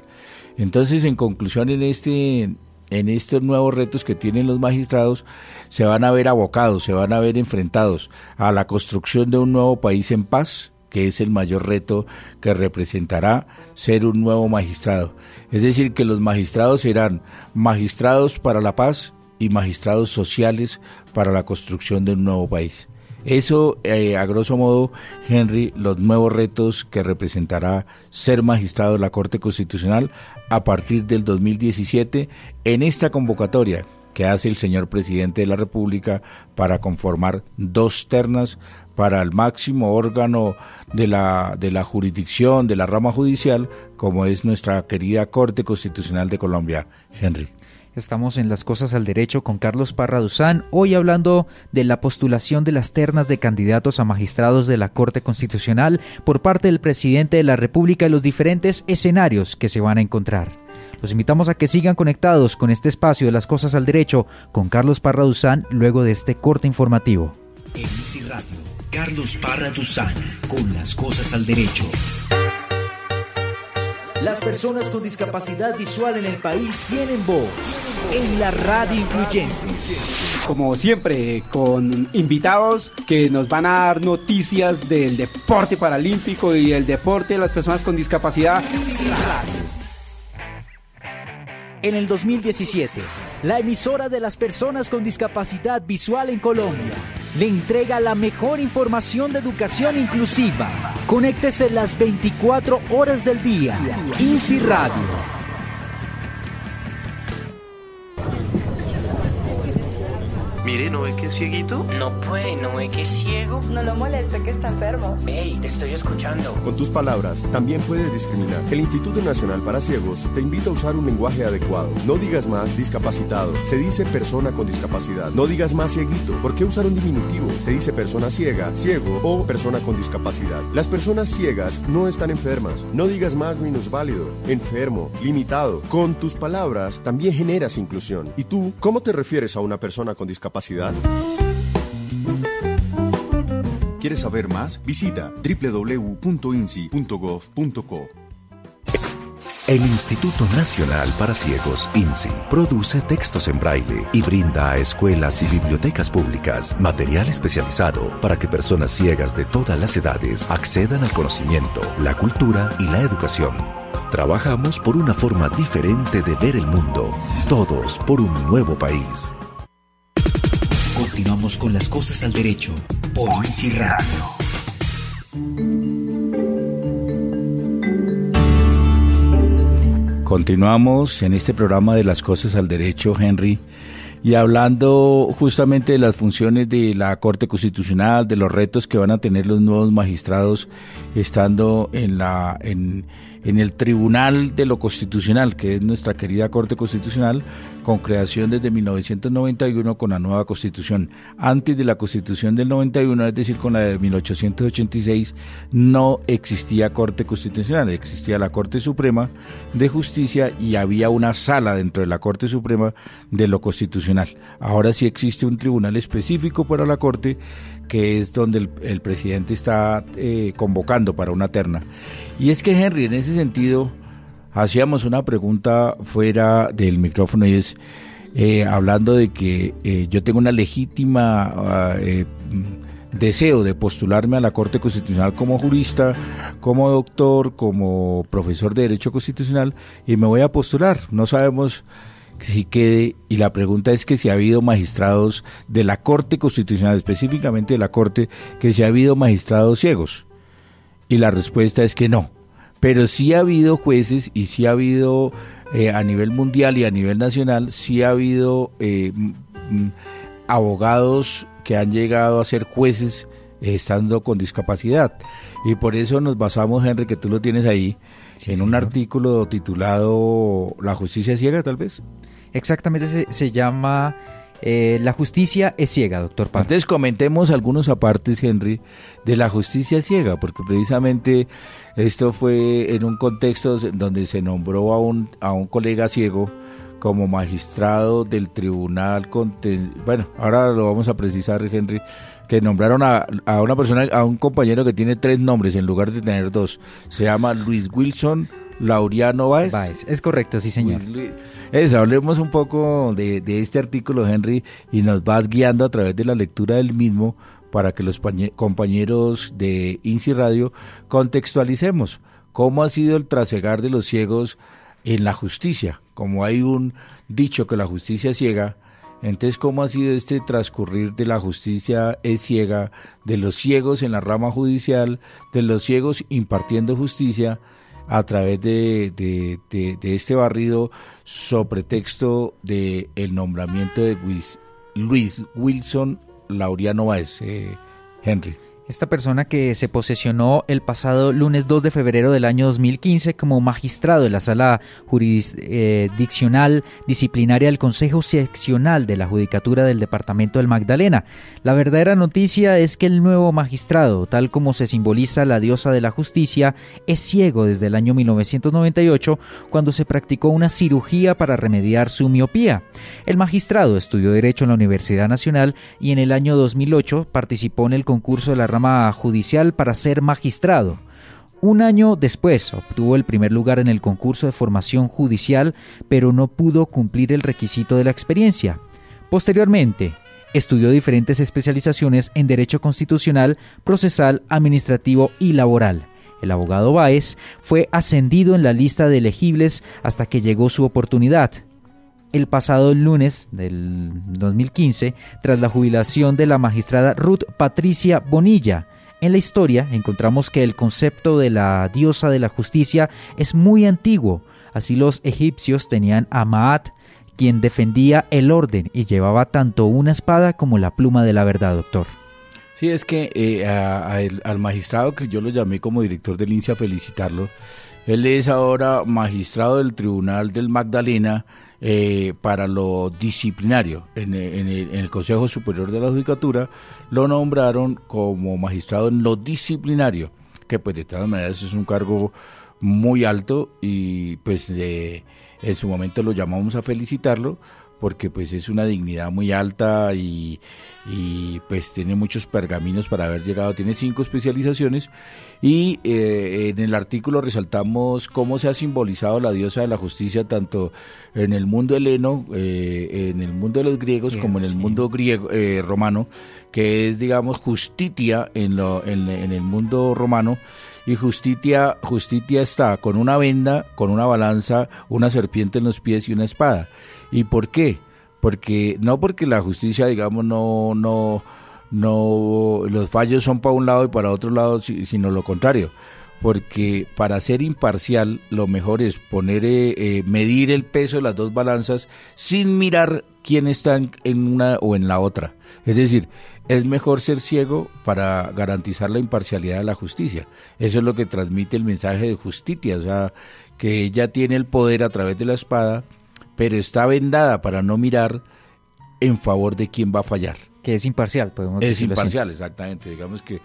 Entonces, en conclusión, en este en estos nuevos retos que tienen los magistrados, se van a ver abocados, se van a ver enfrentados a la construcción de un nuevo país en paz, que es el mayor reto que representará ser un nuevo magistrado. Es decir, que los magistrados serán magistrados para la paz y magistrados sociales para la construcción de un nuevo país. Eso, eh, a grosso modo, Henry, los nuevos retos que representará ser magistrado de la Corte Constitucional a partir del 2017 en esta convocatoria que hace el señor presidente de la República para conformar dos ternas para el máximo órgano de la, de la jurisdicción, de la rama judicial, como es nuestra querida Corte Constitucional de Colombia. Henry. Estamos en Las Cosas al Derecho con Carlos Parra Duzán, hoy hablando de la postulación de las ternas de candidatos a magistrados de la Corte Constitucional por parte del presidente de la República y los diferentes escenarios que se van a encontrar. Los invitamos a que sigan conectados con este espacio de Las Cosas al Derecho con Carlos Parra Duzán luego de este corte informativo. Carlos Parra Duzán, con las cosas al derecho. Las personas con discapacidad visual en el país tienen voz en la radio incluyente. Como siempre, con invitados que nos van a dar noticias del deporte paralímpico y el deporte de las personas con discapacidad en el 2017, la emisora de las personas con discapacidad visual en Colombia le entrega la mejor información de educación inclusiva. Conéctese las 24 horas del día. Easy Radio. Mire, no ¿no ve que es cieguito? No puede, ¿no ve que es ciego? No lo moleste que está enfermo. Ey, te estoy escuchando. Con tus palabras también puedes discriminar. El Instituto Nacional para Ciegos te invita a usar un lenguaje adecuado. No digas más discapacitado, se dice persona con discapacidad. No digas más cieguito, ¿por qué usar un diminutivo? Se dice persona ciega, ciego o persona con discapacidad. Las personas ciegas no están enfermas. No digas más minusválido, enfermo, limitado. Con tus palabras también generas inclusión. ¿Y tú, cómo te refieres a una persona con discapacidad? ¿Quieres saber más? Visita www.insi.gov.co. El Instituto Nacional para Ciegos, INSI, produce textos en braille y brinda a escuelas y bibliotecas públicas material especializado para que personas ciegas de todas las edades accedan al conocimiento, la cultura y la educación. Trabajamos por una forma diferente de ver el mundo, todos por un nuevo país. Continuamos con las cosas al derecho por Radio. Continuamos en este programa de las cosas al derecho, Henry, y hablando justamente de las funciones de la Corte Constitucional, de los retos que van a tener los nuevos magistrados estando en la en, en el Tribunal de lo Constitucional, que es nuestra querida Corte Constitucional, con creación desde 1991 con la nueva Constitución. Antes de la Constitución del 91, es decir, con la de 1886, no existía Corte Constitucional, existía la Corte Suprema de Justicia y había una sala dentro de la Corte Suprema de lo Constitucional. Ahora sí existe un tribunal específico para la Corte que es donde el, presidente está eh, convocando para una terna. Y es que Henry, en ese sentido, hacíamos una pregunta fuera del micrófono y es eh, hablando de que eh, yo tengo una legítima uh, deseo de postularme a la Corte Constitucional como jurista, como doctor, como profesor de Derecho Constitucional y me voy a postular. No sabemos si quede, y la pregunta es que si ha habido magistrados de la Corte Constitucional, específicamente de la Corte, que si ha habido magistrados ciegos. Y la respuesta es que no. Pero sí ha habido jueces y sí ha habido eh, a nivel mundial y a nivel nacional, sí ha habido eh, abogados que han llegado a ser jueces eh, estando con discapacidad. Y por eso nos basamos, Henry, que tú lo tienes ahí, sí, en un artículo titulado La justicia ciega, tal vez. Exactamente, se, se llama eh, La justicia es ciega, doctor Parra. Entonces comentemos algunos apartes, Henry, de la justicia ciega, porque precisamente esto fue en un contexto donde se nombró a un, a un colega ciego como magistrado del tribunal. Bueno, ahora lo vamos a precisar, Henry que nombraron a, a, una persona, a un compañero que tiene tres nombres en lugar de tener dos. Se llama Luis Wilson Laureano Báez. Báez. Es correcto, sí, señor. Eso, hablemos un poco de, de, este artículo, Henry, y nos vas guiando a través de la lectura del mismo para que los compañeros de INSI Radio contextualicemos cómo ha sido el trasegar de los ciegos en la justicia. Como hay un dicho que la justicia ciega, entonces, ¿cómo ha sido este transcurrir de la justicia es ciega, de los ciegos en la rama judicial, de los ciegos impartiendo justicia a través de, de, este barrido sobre texto de el nombramiento de Luis, Luis Wilson Laureano Báez, eh, Henry? Esta persona que se posesionó el pasado lunes 2 de febrero del año 2015 como magistrado de la sala jurisdiccional eh, disciplinaria del Consejo Seccional de la Judicatura del Departamento del Magdalena. La verdadera noticia es que el nuevo magistrado, tal como se simboliza la diosa de la justicia, es ciego desde el año 1998 cuando se practicó una cirugía para remediar su miopía. El magistrado estudió Derecho en la Universidad Nacional y en el año 2008 participó en el concurso de la judicial para ser magistrado. Un año después obtuvo el primer lugar en el concurso de formación judicial, pero no pudo cumplir el requisito de la experiencia. Posteriormente, estudió diferentes especializaciones en Derecho Constitucional, Procesal, Administrativo y Laboral. El abogado Báez fue ascendido en la lista de elegibles hasta que llegó su oportunidad. El pasado lunes del 2015, tras la jubilación de la magistrada Ruth Patricia Bonilla, en la historia encontramos que el concepto de la diosa de la justicia es muy antiguo. Así los egipcios tenían a Maat, quien defendía el orden y llevaba tanto una espada como la pluma de la verdad, doctor. Sí, es que eh, al magistrado que yo lo llamé como director del INSE a felicitarlo, él es ahora magistrado del Tribunal del Magdalena eh, para lo disciplinario. En, el, Consejo Superior de la Judicatura lo nombraron como magistrado en lo disciplinario, que pues de todas maneras es un cargo muy alto y pues en su momento lo llamamos a felicitarlo porque pues es una dignidad muy alta y, pues tiene muchos pergaminos para haber llegado, tiene cinco especializaciones y eh, en el artículo resaltamos cómo se ha simbolizado la diosa de la justicia tanto en el mundo heleno, eh, en el mundo de los griegos como en el mundo griego eh, romano, que es digamos justitia en, lo, en, en el mundo romano. Y Justitia, Justitia está con una venda, con una balanza, una serpiente en los pies y una espada. ¿Y por qué? Porque no porque la justicia, digamos, no, no, no, los fallos son para un lado y para otro lado, sino lo contrario. Porque para ser imparcial, lo mejor es poner, eh, eh, medir el peso de las dos balanzas sin mirar quién está en una o en la otra. Es decir, es mejor ser ciego para garantizar la imparcialidad de la justicia. Eso es lo que transmite el mensaje de justicia, o sea, que ella tiene el poder a través de la espada pero está vendada para no mirar en favor de quién va a fallar. Que es imparcial, podemos Es imparcial, exactamente. Digamos que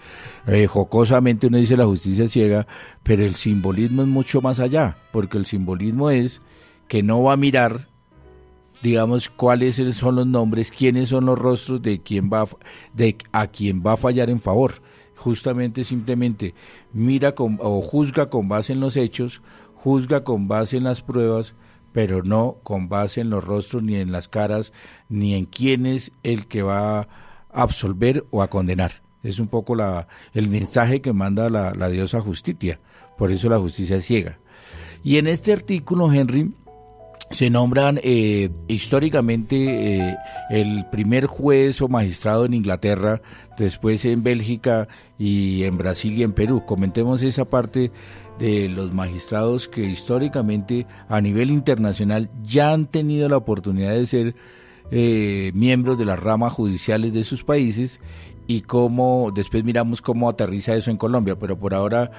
eh, jocosamente uno dice la justicia ciega, pero el simbolismo es mucho más allá, porque el simbolismo es que no va a mirar, digamos, cuáles son los nombres, quiénes son los rostros de quién va, de a quién va a fallar en favor. Justamente, simplemente mira con, o juzga con base en los hechos, juzga con base en las pruebas pero no con base en los rostros, ni en las caras, ni en quién es el que va a absolver o a condenar. Es un poco la, el mensaje que manda la, diosa Justicia, por eso la justicia es ciega. Y en este artículo, Henry, se nombran eh, históricamente eh, el primer juez o magistrado en Inglaterra, después en Bélgica y en Brasil y en Perú. Comentemos esa parte de los magistrados que históricamente a nivel internacional ya han tenido la oportunidad de ser eh, miembros de las ramas judiciales de sus países y cómo después miramos cómo aterriza eso en Colombia. Pero por ahora,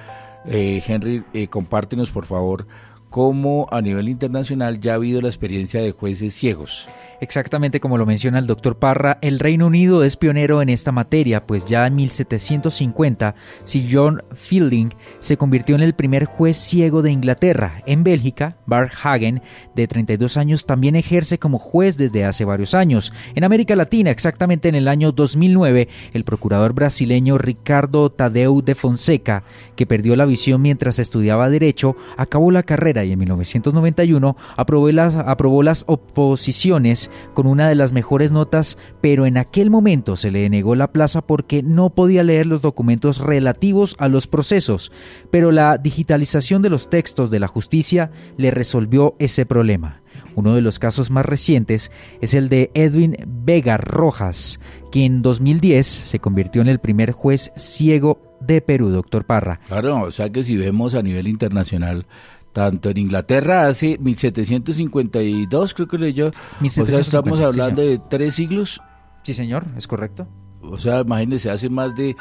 eh, Henry, eh, compártenos por favor cómo a nivel internacional ya ha habido la experiencia de jueces ciegos. Exactamente como lo menciona el doctor Parra, el Reino Unido es pionero en esta materia, pues ya en 1750 Sir John Fielding se convirtió en el primer juez ciego de Inglaterra. En Bélgica, Bart Hagen, de 32 años, también ejerce como juez desde hace varios años. En América Latina, exactamente en el año 2009, el procurador brasileño Ricardo Tadeu de Fonseca, que perdió la visión mientras estudiaba Derecho, acabó la carrera y en 1991 aprobó las, aprobó las oposiciones con una de las mejores notas, pero en aquel momento se le negó la plaza porque no podía leer los documentos relativos a los procesos, pero la digitalización de los textos de la justicia le resolvió ese problema. Uno de los casos más recientes es el de Edwin Vega Rojas, quien en 2010 se convirtió en el primer juez ciego de Perú, doctor Parra. Claro, o sea que si vemos a nivel internacional, tanto en Inglaterra hace 1752, creo que leyó. O sea, estamos hablando de tres siglos. Sí, señor, es correcto. O sea, imagínense, hace más de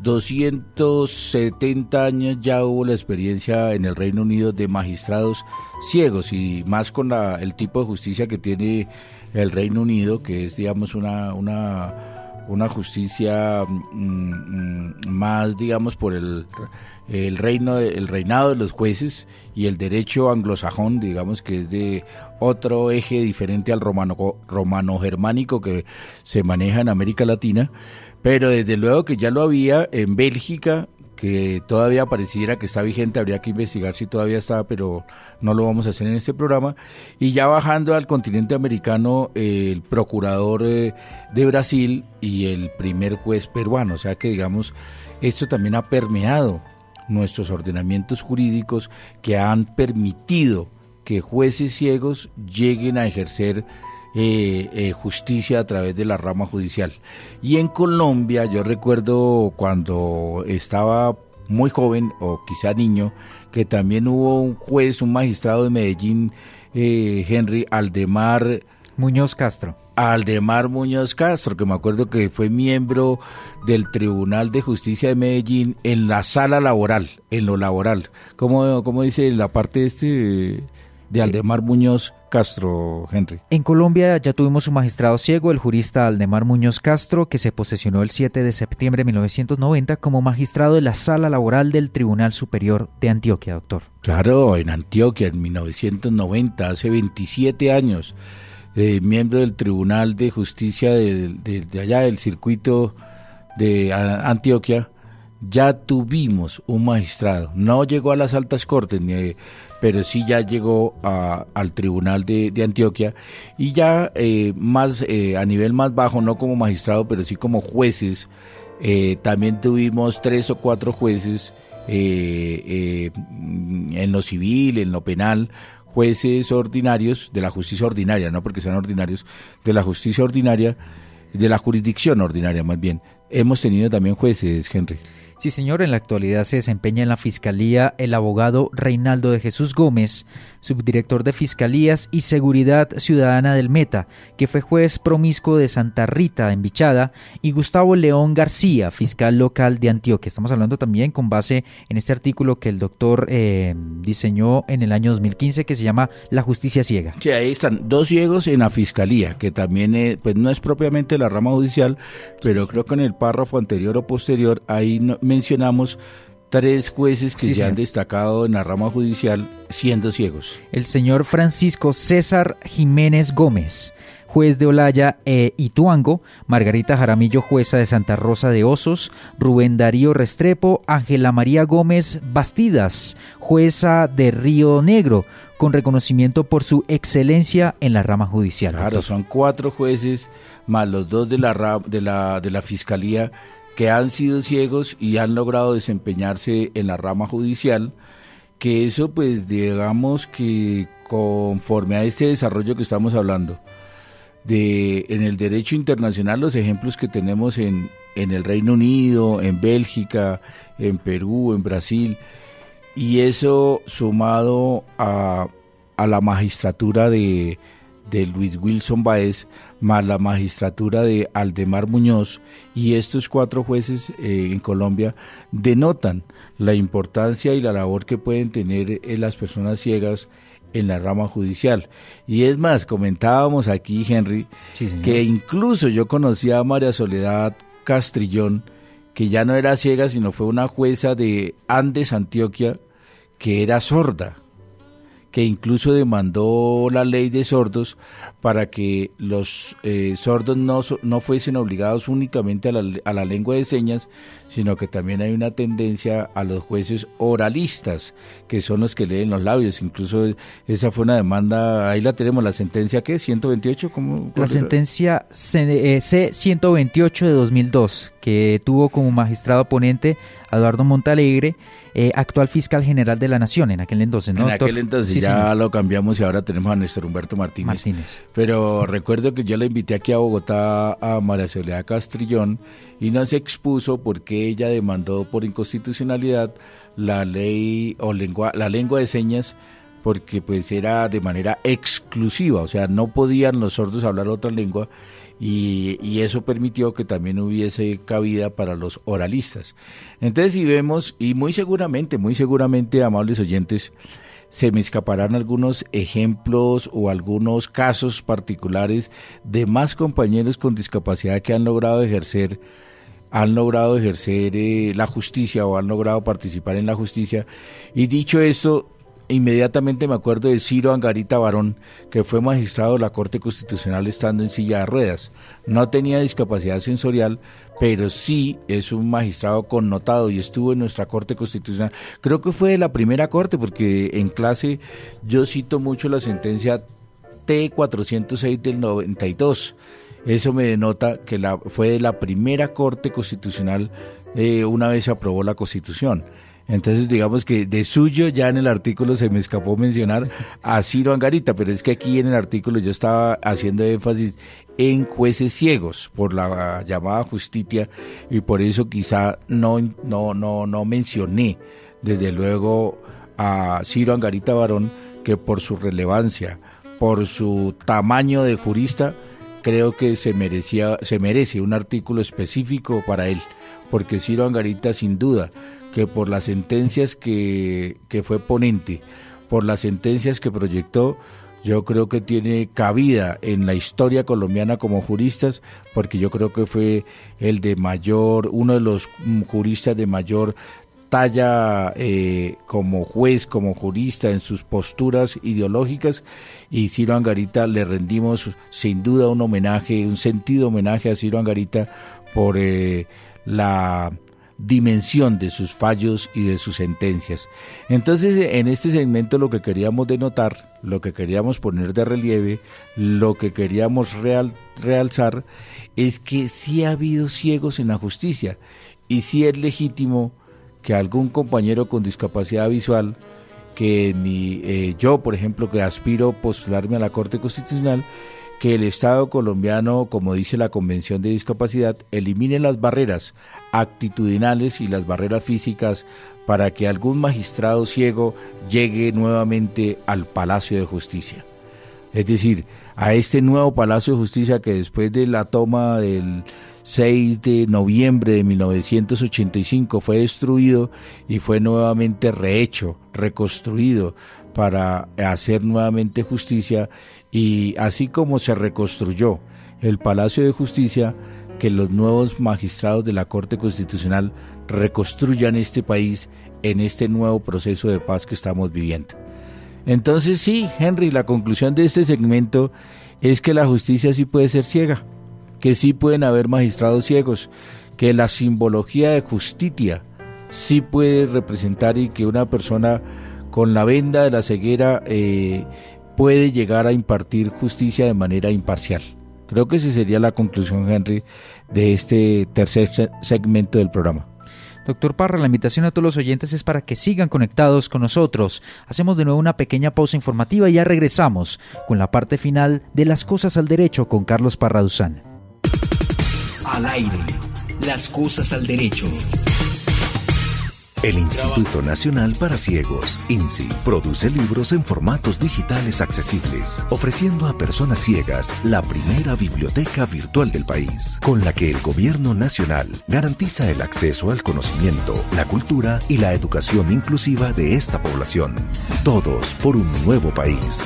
270 años ya hubo la experiencia en el Reino Unido de magistrados ciegos y más con la, el tipo de justicia que tiene el Reino Unido, que es, digamos, una, una una justicia mm, mm, más, digamos, por el, el reino, el reinado de los jueces y el derecho anglosajón, digamos, que es de otro eje diferente al romano, romano germánico que se maneja en América Latina, pero desde luego que ya lo había en Bélgica, que todavía pareciera que está vigente, habría que investigar si todavía está, pero no lo vamos a hacer en este programa. Y ya bajando al continente americano, el procurador eh, de Brasil y el primer juez peruano, o sea que digamos, esto también ha permeado nuestros ordenamientos jurídicos que han permitido que jueces ciegos lleguen a ejercer eh, eh, justicia a través de la rama judicial. Y en Colombia, yo recuerdo cuando estaba muy joven o quizá niño, que también hubo un juez, un magistrado de Medellín, eh, Henry Aldemar Muñoz Castro. Aldemar Muñoz Castro, que me acuerdo que fue miembro del Tribunal de Justicia de Medellín en la sala laboral, en lo laboral. ¿Cómo, cómo dice la parte este de Aldemar Muñoz Castro, Henry? En Colombia ya tuvimos un magistrado ciego, el jurista Aldemar Muñoz Castro, que se posesionó el 7 de septiembre de 1990 como magistrado de la sala laboral del Tribunal Superior de Antioquia, doctor. Claro, en Antioquia, en 1990, hace 27 años. Eh, miembro del Tribunal de Justicia de, allá del circuito de Antioquia, ya tuvimos un magistrado. No llegó a las altas cortes, pero sí ya llegó al Tribunal de, Antioquia y ya eh, más eh, a nivel más bajo, no como magistrado, pero sí como jueces. también tuvimos tres o cuatro jueces en lo civil, en lo penal, jueces ordinarios de la justicia ordinaria, no porque sean ordinarios, de la justicia ordinaria, de la jurisdicción ordinaria más bien. Hemos tenido también jueces, Henry. Sí, señor, en la actualidad se desempeña en la Fiscalía el abogado Reinaldo de Jesús Gómez, subdirector de Fiscalías y Seguridad Ciudadana del Meta, que fue juez promiscuo de Santa Rita en Bichada, y Gustavo León García, fiscal local de Antioquia. Estamos hablando también con base en este artículo que el doctor eh, diseñó en el año 2015 que se llama La Justicia Ciega. Sí, ahí están dos ciegos en la Fiscalía, que también pues no es propiamente la rama judicial, pero creo que en el párrafo anterior o posterior ahí mencionamos tres jueces que se han destacado en la rama judicial siendo ciegos. El señor Francisco César Jiménez Gómez, juez de Olaya e Ituango, Margarita Jaramillo, jueza de Santa Rosa de Osos, Rubén Darío Restrepo, Ángela María Gómez Bastidas, jueza de Río Negro, con reconocimiento por su excelencia en la rama judicial. Claro, son cuatro jueces más los dos de la, de la, de la Fiscalía que han sido ciegos y han logrado desempeñarse en la rama judicial, que eso pues digamos que conforme a este desarrollo que estamos hablando, de en el derecho internacional los ejemplos que tenemos en, en el Reino Unido, en Bélgica, en Perú, en Brasil, y eso sumado a, a la magistratura de, de Luis Wilson Baez, más la magistratura de Aldemar Muñoz, y estos cuatro jueces eh, en Colombia denotan la importancia y la labor que pueden tener eh, las personas ciegas en la rama judicial. Y es más, comentábamos aquí, Henry, que incluso yo conocía a María Soledad Castrillón, que ya no era ciega, sino fue una jueza de Andes, Antioquia, que era sorda incluso demandó la ley de sordos para que los eh, sordos no, no fuesen obligados únicamente a la, a la lengua de señas, sino que también hay una tendencia a los jueces oralistas, que son los que leen los labios. Incluso esa fue una demanda, ahí la tenemos, la sentencia que 128, ¿cómo? La sentencia C128 de 2002, que tuvo como magistrado ponente Eduardo Montalegre, eh, actual fiscal general de la Nación en aquel entonces, ¿no? En aquel entonces ya lo cambiamos y ahora tenemos a Néstor Humberto Martínez. Martínez. Pero recuerdo que yo le invité aquí a Bogotá a María Soledad Castrillón y no se expuso ella demandó por inconstitucionalidad la ley o lengua, la lengua de señas porque pues era de manera exclusiva, o sea, no podían los sordos hablar otra lengua y, eso permitió que también hubiese cabida para los oralistas. Entonces, si vemos, y muy seguramente, muy seguramente, amables oyentes, se me escaparán algunos ejemplos o algunos casos particulares de más compañeros con discapacidad que han logrado ejercer han logrado ejercer eh, la justicia o han logrado participar en la justicia. Y dicho esto, inmediatamente me acuerdo de Ciro Angarita Barón, que fue magistrado de la Corte Constitucional estando en silla de ruedas. No tenía discapacidad sensorial, pero sí es un magistrado connotado y estuvo en nuestra Corte Constitucional. Creo que fue de la primera Corte, porque en clase yo cito mucho la sentencia T406 del 92. Eso me denota que la, fue la primera Corte Constitucional eh, una vez se aprobó la Constitución. Entonces, digamos que de suyo ya en el artículo se me escapó mencionar a Ciro Angarita, pero es que aquí en el artículo yo estaba haciendo énfasis en jueces ciegos por la llamada justicia y por eso quizá no, no, no, no mencioné desde luego a Ciro Angarita Barón que por su relevancia, por su tamaño de jurista, creo que se merecía, se merece un artículo específico para él, porque Ciro Angarita sin duda que por las sentencias que, que fue ponente, por las sentencias que proyectó, yo creo que tiene cabida en la historia colombiana como juristas, porque yo creo que fue el de mayor, uno de los juristas de mayor talla eh, como juez, como jurista en sus posturas ideológicas y Ciro Angarita le rendimos sin duda un homenaje, un sentido homenaje a Ciro Angarita por eh, la dimensión de sus fallos y de sus sentencias. Entonces, en este segmento lo que queríamos denotar, lo que queríamos poner de relieve, lo que queríamos real, realzar, es que sí ha habido ciegos en la justicia y sí es legítimo que algún compañero con discapacidad visual, que mi, eh, yo, por ejemplo, que aspiro postularme a la Corte Constitucional, que el Estado colombiano, como dice la Convención de Discapacidad, elimine las barreras actitudinales y las barreras físicas para que algún magistrado ciego llegue nuevamente al Palacio de Justicia. Es decir, a este nuevo Palacio de Justicia que después de la toma del 6 de noviembre de 1985 fue destruido y fue nuevamente rehecho, reconstruido para hacer nuevamente justicia y así como se reconstruyó el Palacio de Justicia, que los nuevos magistrados de la Corte Constitucional reconstruyan este país en este nuevo proceso de paz que estamos viviendo. Entonces sí, Henry, la conclusión de este segmento es que la justicia sí puede ser ciega, que sí pueden haber magistrados ciegos, que la simbología de justicia sí puede representar y que una persona con la venda de la ceguera eh, puede llegar a impartir justicia de manera imparcial. Creo que esa sería la conclusión, Henry, de este tercer segmento del programa. Doctor Parra, la invitación a todos los oyentes es para que sigan conectados con nosotros. Hacemos de nuevo una pequeña pausa informativa y ya regresamos con la parte final de Las Cosas al Derecho con Carlos Parra Duzán. Al aire, Las Cosas al Derecho. El Instituto Nacional para Ciegos, INSI, produce libros en formatos digitales accesibles, ofreciendo a personas ciegas la primera biblioteca virtual del país, con la que el Gobierno Nacional garantiza el acceso al conocimiento, la cultura y la educación inclusiva de esta población. Todos por un nuevo país.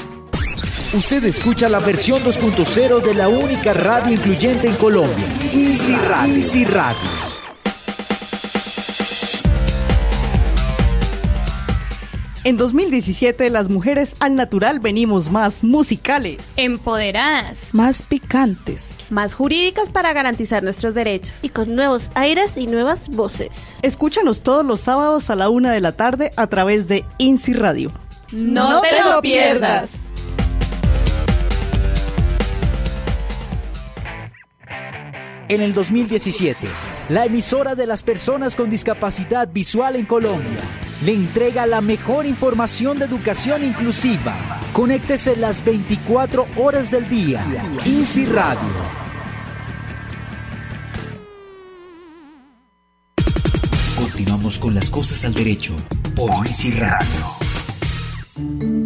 Usted escucha la versión 2.0 de la única radio incluyente en Colombia, INSI Radio. Radio. En 2017 las mujeres al natural venimos más musicales, empoderadas, más picantes, más jurídicas para garantizar nuestros derechos y con nuevos aires y nuevas voces. Escúchanos todos los sábados a la una de la tarde a través de INSI Radio. No, te lo pierdas. En el 2017, la emisora de las personas con discapacidad visual en Colombia le entrega la mejor información de educación inclusiva. Conéctese las 24 horas del día. Easy Radio. Continuamos con las cosas al derecho por Easy Radio.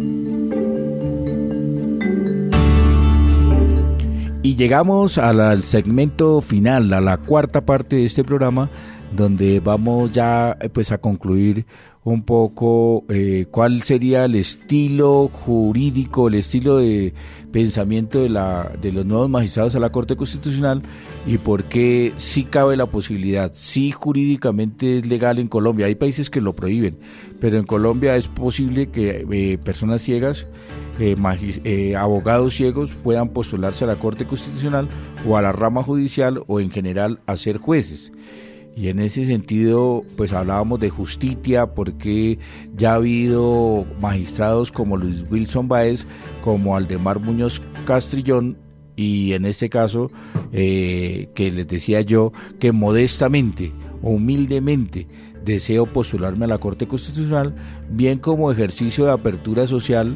Y llegamos al segmento final, a la cuarta parte de este programa, donde vamos ya pues a concluir un poco eh, cuál sería el estilo jurídico, el estilo de pensamiento de, la, de los nuevos magistrados a la Corte Constitucional y por qué sí cabe la posibilidad, sí jurídicamente es legal en Colombia, hay países que lo prohíben, pero en Colombia es posible que eh, personas ciegas, eh, abogados ciegos puedan postularse a la Corte Constitucional o a la rama judicial o en general a ser jueces. Y en ese sentido, pues hablábamos de justicia, porque ya ha habido magistrados como Luis Wilson Baez, como Aldemar Muñoz Castrillón, y en este caso, eh, que les decía yo, que modestamente, humildemente, deseo postularme a la Corte Constitucional, bien como ejercicio de apertura social,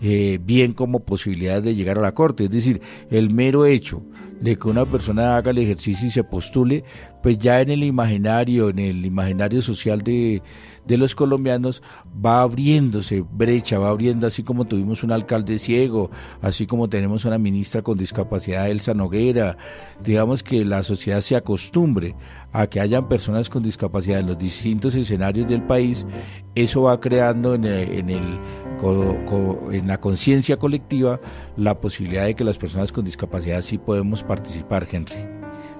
eh, bien como posibilidad de llegar a la Corte. Es decir, el mero hecho de que una persona haga el ejercicio y se postule, pues ya en el imaginario, en el imaginario social de, de los colombianos va abriéndose brecha, va abriendo así como tuvimos un alcalde ciego, así como tenemos una ministra con discapacidad, Elsa Noguera, digamos que la sociedad se acostumbre a que hayan personas con discapacidad en los distintos escenarios del país, eso va creando en el, en, el, en la conciencia colectiva la posibilidad de que las personas con discapacidad sí podemos participar, Henry.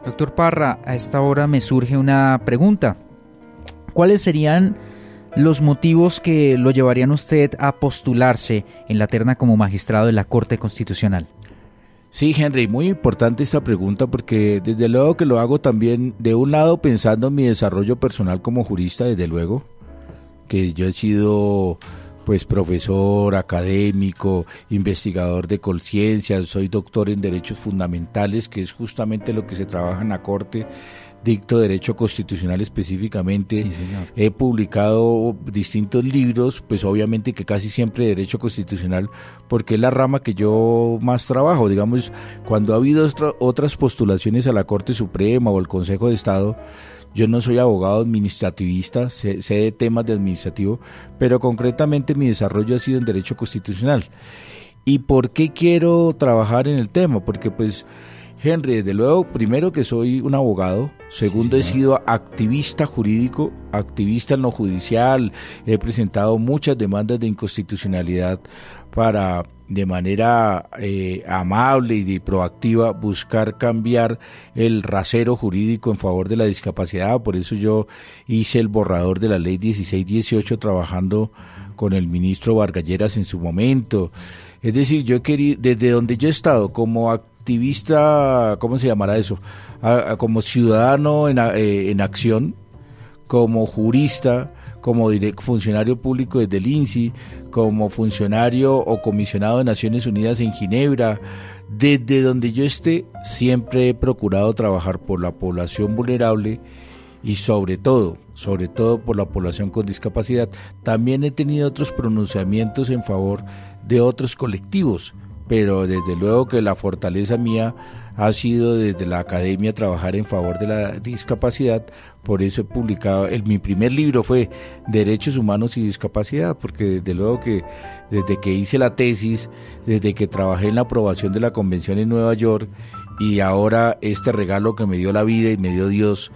Doctor Parra, a esta hora me surge una pregunta. ¿Cuáles serían los motivos que lo llevarían usted a postularse en la terna como magistrado de la Corte Constitucional? Sí, Henry, muy importante esta pregunta porque desde luego que lo hago también de un lado pensando en mi desarrollo personal como jurista, desde luego, que yo he sido pues profesor, académico, investigador de conciencia, soy doctor en derechos fundamentales, que es justamente lo que se trabaja en la Corte dicto derecho constitucional específicamente. He publicado distintos libros, pues obviamente que casi siempre derecho constitucional, porque es la rama que yo más trabajo. Digamos, cuando ha habido otras postulaciones a la Corte Suprema o al Consejo de Estado, yo no soy abogado administrativista, sé, de temas de administrativo, pero concretamente mi desarrollo ha sido en derecho constitucional. ¿Y por qué quiero trabajar en el tema? Porque pues Henry, desde luego, primero que soy un abogado, segundo he sido activista jurídico, activista en lo judicial, he presentado muchas demandas de inconstitucionalidad para de manera eh, amable y proactiva buscar cambiar el rasero jurídico en favor de la discapacidad. Por eso yo hice el borrador de la ley 1618 trabajando con el ministro Vargalleras en su momento. Es decir, yo he querido, desde donde yo he estado como activista, ¿cómo se llamará eso? como ciudadano en, eh, en acción, como jurista, como funcionario público desde el INSI, como funcionario o comisionado de Naciones Unidas en Ginebra, desde donde yo esté, siempre he procurado trabajar por la población vulnerable y sobre todo, sobre todo por la población con discapacidad. También he tenido otros pronunciamientos en favor de otros colectivos, pero desde luego que la fortaleza mía ha sido desde la academia trabajar en favor de la discapacidad, por eso he publicado, el, mi primer libro fue Derechos Humanos y Discapacidad, porque desde luego que desde que hice la tesis, desde que trabajé en la aprobación de la convención en Nueva York y ahora este regalo que me dio la vida y me dio Dios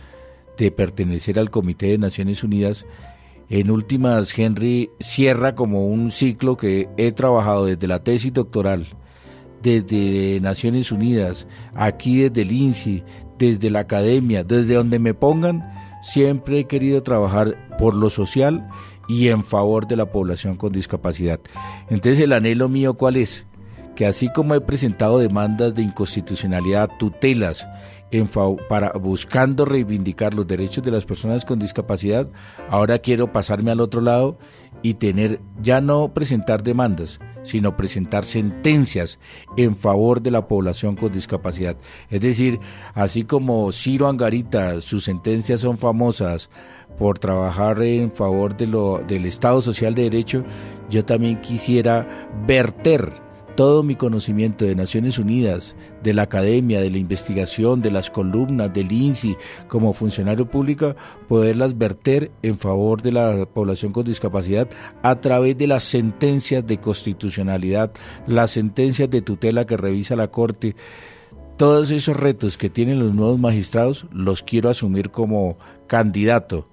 de pertenecer al Comité de Naciones Unidas, en últimas Henry cierra como un ciclo que he trabajado desde la tesis doctoral, desde Naciones Unidas, aquí desde el INSI, desde la academia, desde donde me pongan, siempre he querido trabajar por lo social y en favor de la población con discapacidad. Entonces el anhelo mío cuál es? Que así como he presentado demandas de inconstitucionalidad, tutelas, en para buscando reivindicar los derechos de las personas con discapacidad, ahora quiero pasarme al otro lado y tener ya no presentar demandas, sino presentar sentencias en favor de la población con discapacidad. Es decir, así como Ciro Angarita, sus sentencias son famosas por trabajar en favor de lo, del Estado Social de Derecho, yo también quisiera verter todo mi conocimiento de Naciones Unidas, de la academia, de la investigación, de las columnas, del INSI, como funcionario público, poderlas verter en favor de la población con discapacidad a través de las sentencias de constitucionalidad, las sentencias de tutela que revisa la Corte. Todos esos retos que tienen los nuevos magistrados los quiero asumir como candidato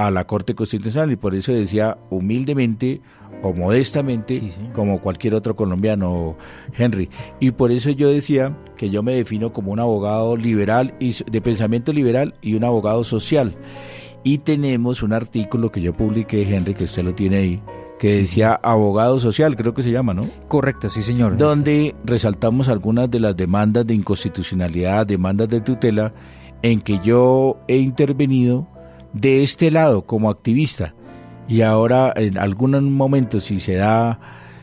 a la Corte Constitucional y por eso decía humildemente o modestamente como cualquier otro colombiano, Henry. Y por eso yo decía que yo me defino como un abogado liberal y de pensamiento liberal y un abogado social. Y tenemos un artículo que yo publiqué, Henry, que usted lo tiene ahí, que decía abogado social, creo que se llama, ¿no? Correcto, sí, señor. Donde resaltamos algunas de las demandas de inconstitucionalidad, demandas de tutela, en que yo he intervenido de este lado como activista. Y ahora en algún momento si se da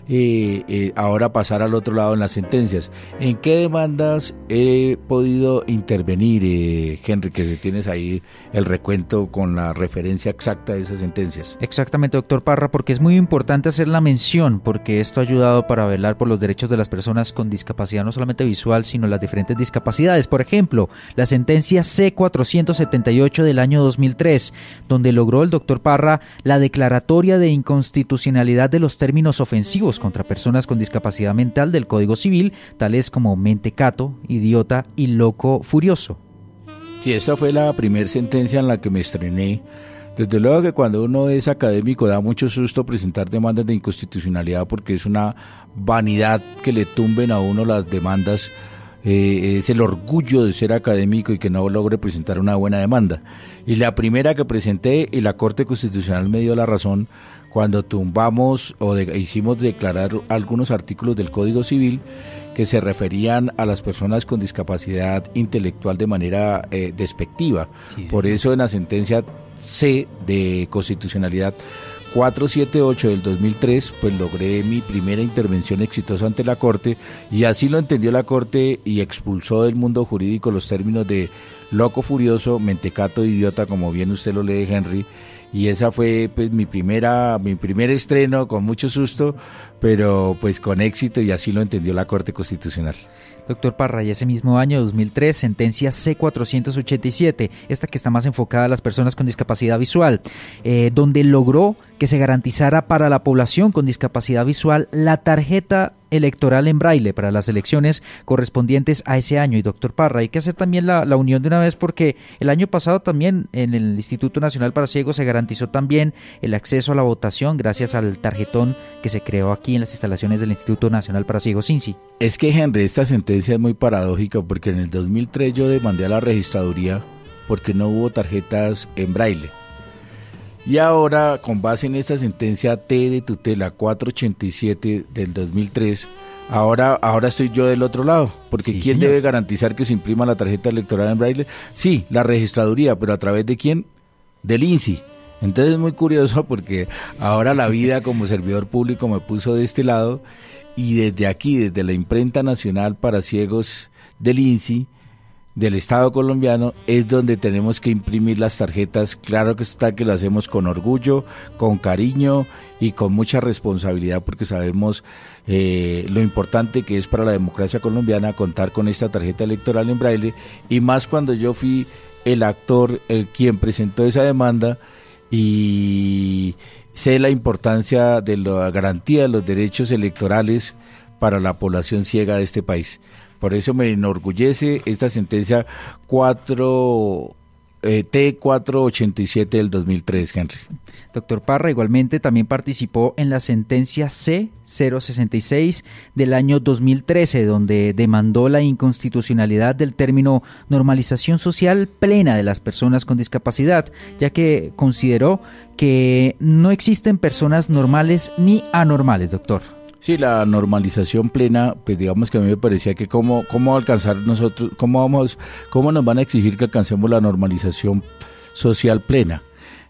eh, eh, ahora pasar al otro lado en las sentencias. ¿En qué demandas he podido intervenir, eh, Henry, que si tienes ahí el recuento con la referencia exacta de esas sentencias? Exactamente, doctor Parra, porque es muy importante hacer la mención, porque esto ha ayudado para velar por los derechos de las personas con discapacidad, no solamente visual, sino las diferentes discapacidades. Por ejemplo, la sentencia C478 del año 2003, donde logró el doctor Parra la declaratoria de inconstitucionalidad de los términos ofensivos contra personas con discapacidad mental del Código Civil, tales como mentecato, idiota y loco furioso. Sí, esta fue la primera sentencia en la que me estrené. Desde luego que cuando uno es académico da mucho susto presentar demandas de inconstitucionalidad porque es una vanidad que le tumben a uno las demandas. Eh, es el orgullo de ser académico y que no logre presentar una buena demanda. Y la primera que presenté y la Corte Constitucional me dio la razón cuando tumbamos o hicimos declarar algunos artículos del Código Civil que se referían a las personas con discapacidad intelectual de manera eh, despectiva. Por eso en la sentencia C de constitucionalidad 478 del 2003, pues logré mi primera intervención exitosa ante la Corte y así lo entendió la Corte y expulsó del mundo jurídico los términos de loco furioso, mentecato, idiota, como bien usted lo lee, Henry, y esa fue pues mi primera mi primer estreno con mucho susto pero pues con éxito y así lo entendió la Corte Constitucional. Doctor Parra, y ese mismo año 2003, sentencia C487, esta que está más enfocada a las personas con discapacidad visual, eh, donde logró que se garantizara para la población con discapacidad visual la tarjeta electoral en braille para las elecciones correspondientes a ese año. Y doctor Parra, hay que hacer también la, la, unión de una vez porque el año pasado también en el Instituto Nacional para Ciegos se garantizó también el acceso a la votación gracias al tarjetón que se creó aquí en las instalaciones del Instituto Nacional para Ciegos INSI. Es que Henry, esta sentencia es muy paradójica porque en el 2003 yo demandé a la registraduría porque no hubo tarjetas en braille. Y ahora, con base en esta sentencia T de tutela 487 del 2003, ahora, ahora estoy yo del otro lado, porque Sí, ¿quién señor. debe garantizar que se imprima la tarjeta electoral en braille? Sí, la registraduría, pero ¿a través de quién? Del INSI. Entonces es muy curioso porque ahora la vida como servidor público me puso de este lado y desde aquí, desde la imprenta nacional para ciegos del INSI, del Estado colombiano es donde tenemos que imprimir las tarjetas. Claro que está que lo hacemos con orgullo, con cariño y con mucha responsabilidad porque sabemos eh, lo importante que es para la democracia colombiana contar con esta tarjeta electoral en braille y más cuando yo fui el actor, el quien presentó esa demanda y sé la importancia de la garantía de los derechos electorales para la población ciega de este país. Por eso me enorgullece esta sentencia 4 eh, T487 del 2003, Henry. Doctor Parra igualmente también participó en la sentencia C066 del año 2013, donde demandó la inconstitucionalidad del término normalización social plena de las personas con discapacidad, ya que consideró que no existen personas normales ni anormales, doctor. Sí, la normalización plena, pues digamos que a mí me parecía que cómo, cómo alcanzar nosotros, cómo vamos, cómo nos van a exigir que alcancemos la normalización social plena.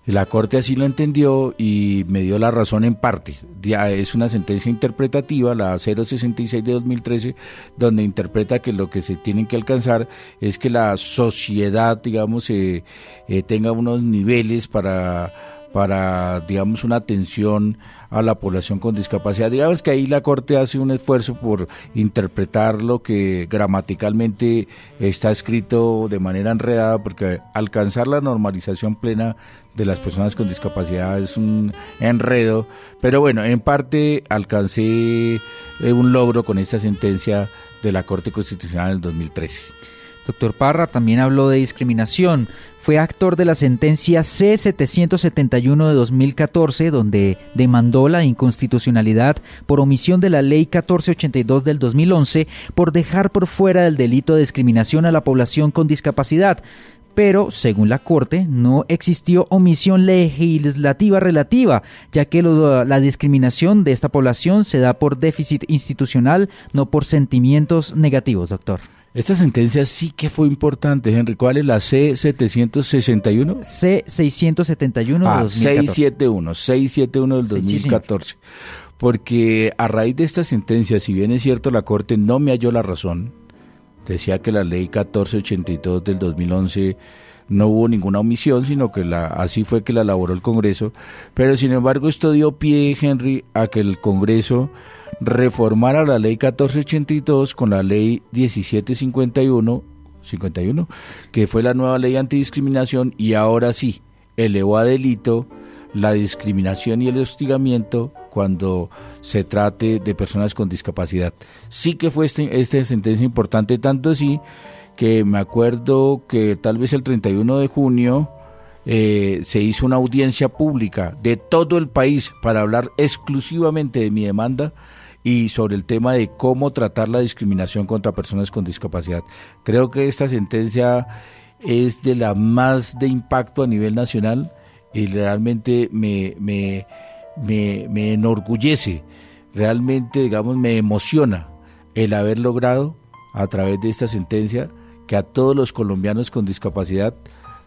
La Corte así lo entendió y me dio la razón en parte. Es una sentencia interpretativa, la 066 de 2013, donde interpreta que lo que se tienen que alcanzar es que la sociedad, digamos, eh, eh, tenga unos niveles para para, digamos, una atención a la población con discapacidad. Digamos que ahí la Corte hace un esfuerzo por interpretar lo que gramaticalmente está escrito de manera enredada, porque alcanzar la normalización plena de las personas con discapacidad es un enredo, pero bueno, en parte alcancé eh, un logro con esta sentencia de la Corte Constitucional del 2013. Doctor Parra también habló de discriminación. Fue actor de la sentencia C-771 de 2014, donde demandó la inconstitucionalidad por omisión de la Ley 1482 del 2011 por dejar por fuera del delito de discriminación a la población con discapacidad. Pero, según la Corte, no existió omisión legislativa relativa, ya que lo- la discriminación de esta población se da por déficit institucional, no por sentimientos negativos, doctor. Esta sentencia sí que fue importante, Henry. ¿Cuál es la C761? C671 ah, 2014. 671, 671 del 2014. Porque a raíz de esta sentencia, si bien es cierto la Corte no me halló la razón, decía que la ley 1482 del 2011 no hubo ninguna omisión, sino que la, así fue que la elaboró el Congreso. Pero sin embargo esto dio pie, Henry, a que el Congreso reformara la ley 1482 con la ley 1751, 51, que fue la nueva ley antidiscriminación y ahora sí elevó a delito la discriminación y el hostigamiento cuando se trate de personas con discapacidad. Sí que fue este, esta sentencia importante, tanto así que me acuerdo que tal vez el 31 de junio eh, se hizo una audiencia pública de todo el país para hablar exclusivamente de mi demanda y sobre el tema de cómo tratar la discriminación contra personas con discapacidad. Creo que esta sentencia es de la más de impacto a nivel nacional y realmente me, me, me, enorgullece, realmente, digamos, me emociona el haber logrado a través de esta sentencia que a todos los colombianos con discapacidad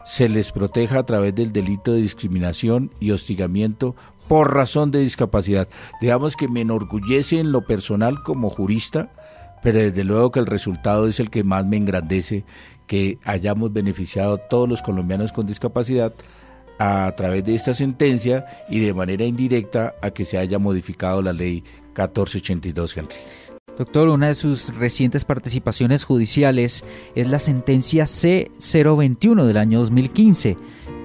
se les proteja a través del delito de discriminación y hostigamiento por razón de discapacidad. Digamos que me enorgullece en lo personal como jurista, pero desde luego que el resultado es el que más me engrandece, que hayamos beneficiado a todos los colombianos con discapacidad a través de esta sentencia y de manera indirecta a que se haya modificado la ley 1482, Henry. Doctor, una de sus recientes participaciones judiciales es la sentencia C021 del año 2015,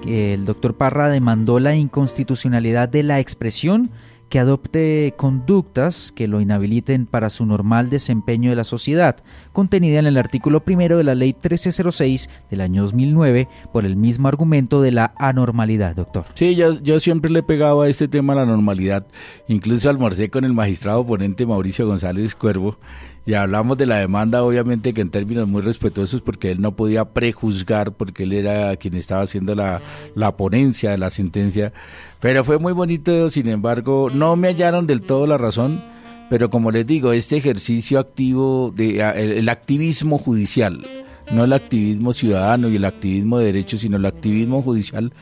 que el doctor Parra demandó la inconstitucionalidad de la expresión que adopte conductas que lo inhabiliten para su normal desempeño de la sociedad, contenida en el artículo primero de la Ley 1306 del año 2009, por el mismo argumento de la anormalidad, doctor. Sí, yo, yo siempre le he pegado a este tema la normalidad. Incluso almorcé con el magistrado ponente Mauricio González Cuervo y hablamos de la demanda, obviamente que en términos muy respetuosos, porque él no podía prejuzgar, porque él era quien estaba haciendo la, la ponencia de la sentencia. Pero fue muy bonito, sin embargo, no me hallaron del todo la razón. Pero como les digo, este ejercicio activo, de, el, activismo judicial, no el activismo ciudadano y el activismo de derechos, sino el activismo judicial,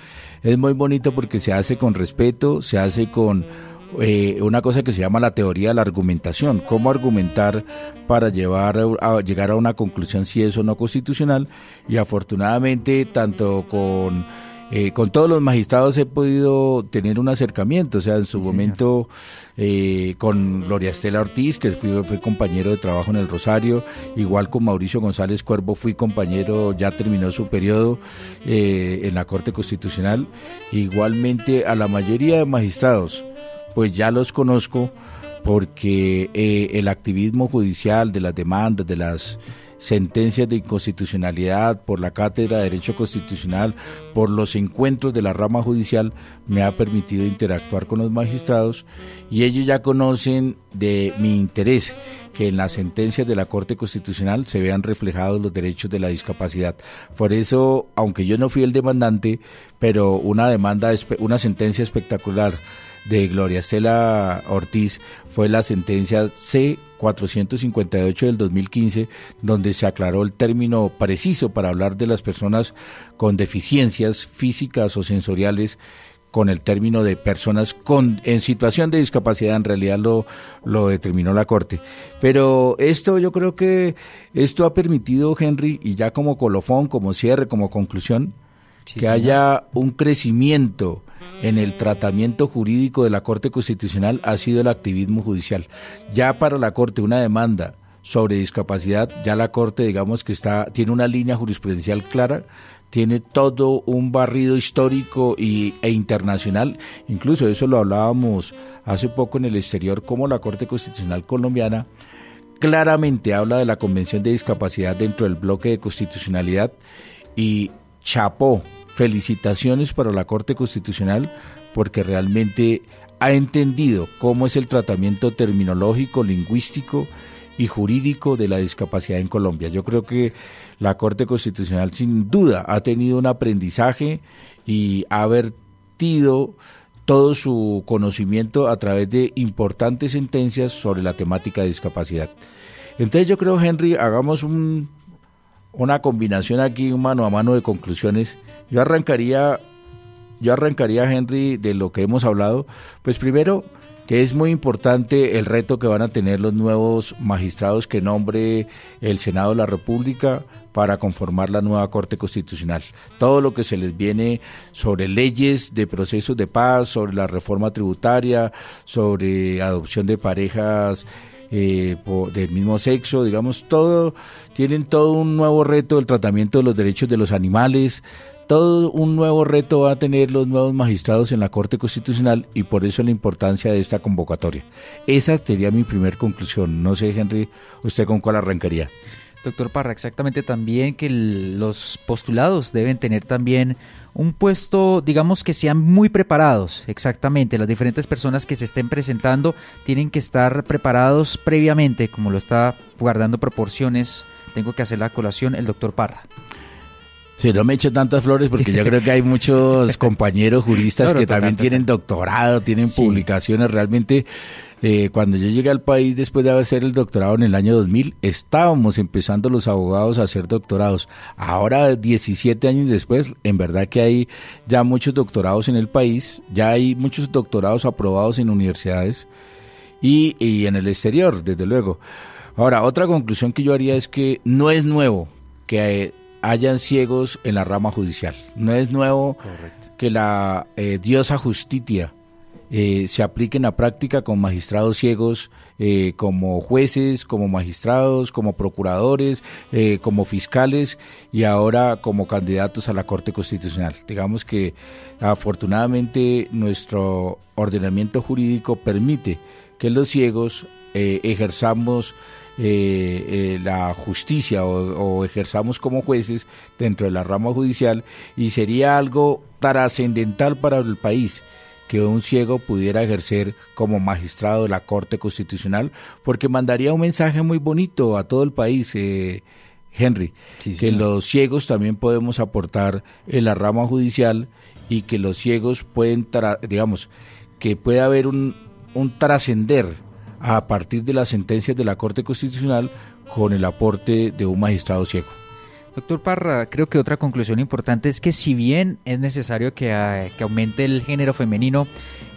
es muy bonito porque se hace con respeto, se hace con eh, una cosa que se llama la teoría de la argumentación, cómo argumentar para llevar a, llegar a una conclusión si es o no constitucional y afortunadamente tanto con eh, con todos los magistrados he podido tener un acercamiento, o sea, en su momento eh, con Gloria Estela Ortiz, que fui, fue compañero de trabajo en el Rosario, igual con Mauricio González Cuervo fui compañero, ya terminó su periodo en la Corte Constitucional, igualmente a la mayoría de magistrados pues ya los conozco porque eh, el activismo judicial de las demandas, de las sentencias de inconstitucionalidad por la Cátedra de Derecho Constitucional, por los encuentros de la rama judicial, me ha permitido interactuar con los magistrados y ellos ya conocen de mi interés que en las sentencias de la Corte Constitucional se vean reflejados los derechos de la discapacidad. Por eso, aunque yo no fui el demandante, pero una demanda, una sentencia espectacular de Gloria Estela Ortiz fue la sentencia C 458 del 2015, donde se aclaró el término preciso para hablar de las personas con deficiencias físicas o sensoriales con el término de personas con en situación de discapacidad en realidad lo, lo determinó la corte. Pero esto yo creo que esto ha permitido Henry y ya como colofón como cierre como conclusión que haya un crecimiento en el tratamiento jurídico de la Corte Constitucional ha sido el activismo judicial. Ya para la Corte una demanda sobre discapacidad, ya la Corte digamos que está tiene una línea jurisprudencial clara, tiene todo un barrido histórico y, e internacional, incluso eso lo hablábamos hace poco en el exterior, como la Corte Constitucional colombiana claramente habla de la Convención de Discapacidad dentro del bloque de constitucionalidad y chapó felicitaciones para la Corte Constitucional porque realmente ha entendido cómo es el tratamiento terminológico, lingüístico y jurídico de la discapacidad en Colombia. Yo creo que la Corte Constitucional sin duda ha tenido un aprendizaje y ha vertido todo su conocimiento a través de importantes sentencias sobre la temática de discapacidad. Entonces yo creo, Henry, hagamos un una combinación aquí, mano a mano de conclusiones. Yo arrancaría, yo arrancaría, Henry, de lo que hemos hablado. Pues primero, que es muy importante el reto que van a tener los nuevos magistrados que nombre el Senado de la República para conformar la nueva Corte Constitucional. Todo lo que se les viene sobre leyes de procesos de paz, sobre la reforma tributaria, sobre adopción de parejas eh, del mismo sexo, digamos, todo, tienen todo un nuevo reto del tratamiento de los derechos de los animales, todo un nuevo reto va a tener los nuevos magistrados en la Corte Constitucional y por eso la importancia de esta convocatoria. Esa sería mi primer conclusión. No sé, Henry, ¿usted con cuál arrancaría? Doctor Parra, exactamente también que los postulados deben tener también un puesto, digamos que sean muy preparados, exactamente. Las diferentes personas que se estén presentando tienen que estar preparados previamente, como lo está guardando proporciones. Tengo que hacer la colación el doctor Parra. Sí, no me echo tantas flores porque yo creo que hay muchos compañeros juristas que también tienen doctorado, tienen publicaciones. Realmente, eh, cuando yo llegué al país después de hacer el doctorado en el año 2000, estábamos empezando los abogados a hacer doctorados. Ahora, 17 años después, en verdad que hay ya muchos doctorados en el país, ya hay muchos doctorados aprobados en universidades y, y en el exterior, desde luego. Ahora, otra conclusión que yo haría es que no es nuevo que hayan ciegos en la rama judicial. No es nuevo que la eh, diosa justicia eh, se aplique en la práctica con magistrados ciegos, eh, como jueces, como magistrados, como procuradores, como fiscales y ahora como candidatos a la Corte Constitucional. Digamos que afortunadamente nuestro ordenamiento jurídico permite que los ciegos ejerzamos eh, eh, la justicia o, ejerzamos como jueces dentro de la rama judicial y sería algo trascendental para el país que un ciego pudiera ejercer como magistrado de la Corte Constitucional, porque mandaría un mensaje muy bonito a todo el país, eh, Henry, que los ciegos también podemos aportar en la rama judicial y que los ciegos pueden, digamos, que puede haber un, un trascender a partir de las sentencias de la Corte Constitucional con el aporte de un magistrado ciego. Doctor Parra, creo que otra conclusión importante es que si bien es necesario que, ah, que, aumente el género femenino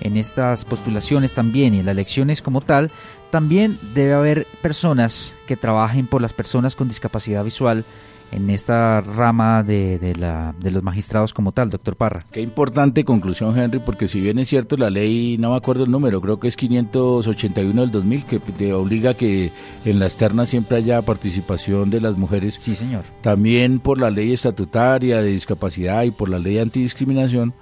en estas postulaciones también y en las elecciones como tal, también debe haber personas que trabajen por las personas con discapacidad visual en esta rama de, la, de los magistrados como tal, doctor Parra. Qué importante conclusión, Henry, porque si bien es cierto la ley, no me acuerdo el número, creo que es 581 del 2000, que te obliga que en la externa siempre haya participación de las mujeres. Sí, señor. También por la ley estatutaria de discapacidad y por la ley antidiscriminación,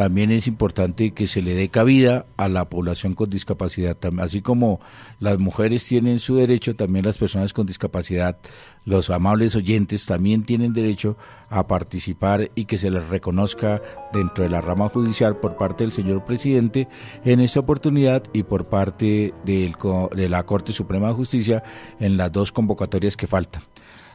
también es importante que se le dé cabida a la población con discapacidad. Así como las mujeres tienen su derecho, también las personas con discapacidad, los amables oyentes también tienen derecho a participar y que se les reconozca dentro de la rama judicial por parte del señor presidente en esta oportunidad y por parte de la Corte Suprema de Justicia en las dos convocatorias que faltan.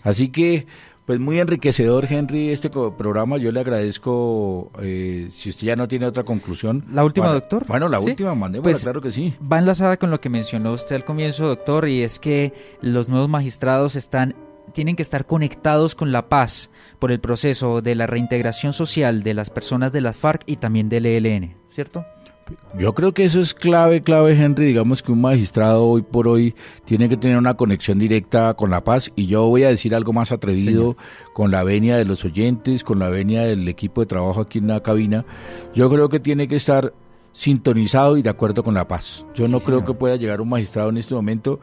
Así que pues muy enriquecedor, Henry, este programa. Yo le agradezco, eh, si usted ya no tiene otra conclusión. ¿La última, doctor? Bueno, la última, mandémosla, pues, claro que sí. Va enlazada con lo que mencionó usted al comienzo, doctor, y es que los nuevos magistrados están tienen que estar conectados con la paz por el proceso de la reintegración social de las personas de las FARC y también del ELN, ¿cierto? Yo creo que eso es clave, clave, Henry. Digamos que un magistrado hoy por hoy tiene que tener una conexión directa con la paz. Y yo voy a decir algo más atrevido con la venia de los oyentes, con la venia del equipo de trabajo aquí en la cabina. Yo creo que tiene que estar sintonizado y de acuerdo con la paz. Yo no creo que pueda llegar un magistrado en este momento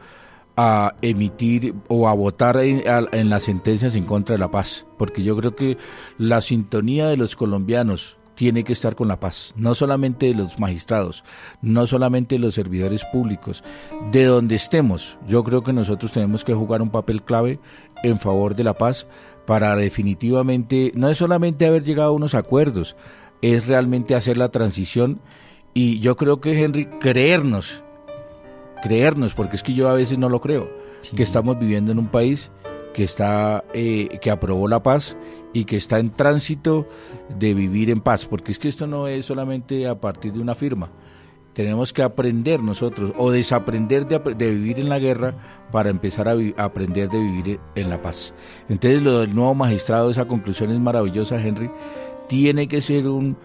a emitir o a votar en, en las sentencias en contra de la paz, porque yo creo que la sintonía de los colombianos tiene que estar con la paz, no solamente de los magistrados, no solamente de los servidores públicos, de donde estemos. Yo creo que nosotros tenemos que jugar un papel clave en favor de la paz para definitivamente, no es solamente haber llegado a unos acuerdos, es realmente hacer la transición. Y yo creo que Henry, creernos, creernos, porque es que yo a veces no lo creo, que estamos viviendo en un país que está eh, que aprobó la paz y que está en tránsito de vivir en paz porque es que esto no es solamente a partir de una firma tenemos que aprender nosotros o desaprender de, vivir en la guerra para empezar a, aprender de vivir en la paz. Entonces lo del nuevo magistrado, esa conclusión es maravillosa, Henry. Tiene que ser un,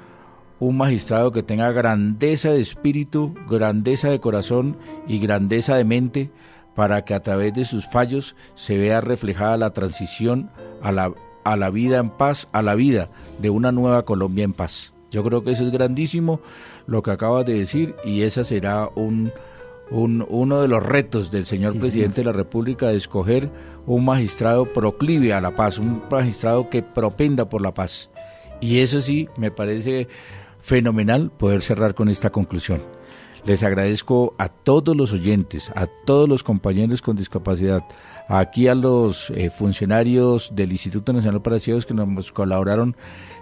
un magistrado que tenga grandeza de espíritu, grandeza de corazón y grandeza de mente para que a través de sus fallos se vea reflejada la transición a la, a la vida en paz, a la vida de una nueva Colombia en paz. Yo creo que eso es grandísimo lo que acabas de decir y esa será un, uno de los retos del señor presidente de la República de escoger un magistrado proclive a la paz, un magistrado que propenda por la paz. Y eso sí, me parece fenomenal poder cerrar con esta conclusión. Les agradezco a todos los oyentes, a todos los compañeros con discapacidad, aquí a los eh, funcionarios del Instituto Nacional para Ciegos que nos colaboraron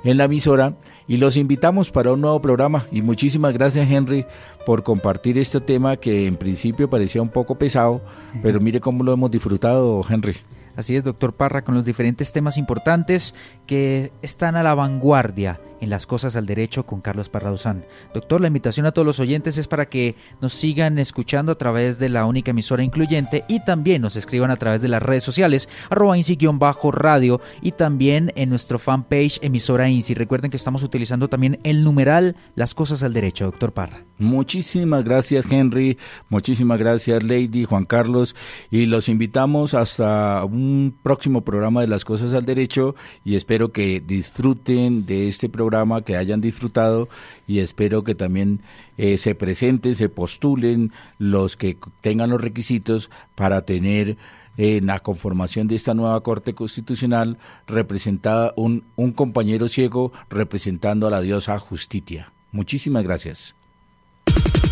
en la emisora y los invitamos para un nuevo programa. Y muchísimas gracias Henry por compartir este tema que en principio parecía un poco pesado, pero mire cómo lo hemos disfrutado Henry. Así es, doctor Parra, con los diferentes temas importantes que están a la vanguardia las cosas al derecho con Carlos Parraduzán. Doctor, la invitación a todos los oyentes es para que nos sigan escuchando a través de la única emisora incluyente y también nos escriban a través de las redes sociales, arroba bajo radio y también en nuestro fanpage emisora INSI. Recuerden que estamos utilizando también el numeral Las cosas al derecho, doctor Parra. Muchísimas gracias, Henry. Muchísimas gracias, Lady, Juan Carlos. Y los invitamos hasta un próximo programa de Las cosas al derecho y espero que disfruten de este programa que hayan disfrutado y espero que también eh, se presenten, se postulen los que tengan los requisitos para tener en la conformación de esta nueva Corte Constitucional representada un, un compañero ciego representando a la diosa Justitia. Muchísimas gracias.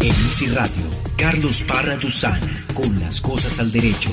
En Carlos Parra con las cosas al derecho.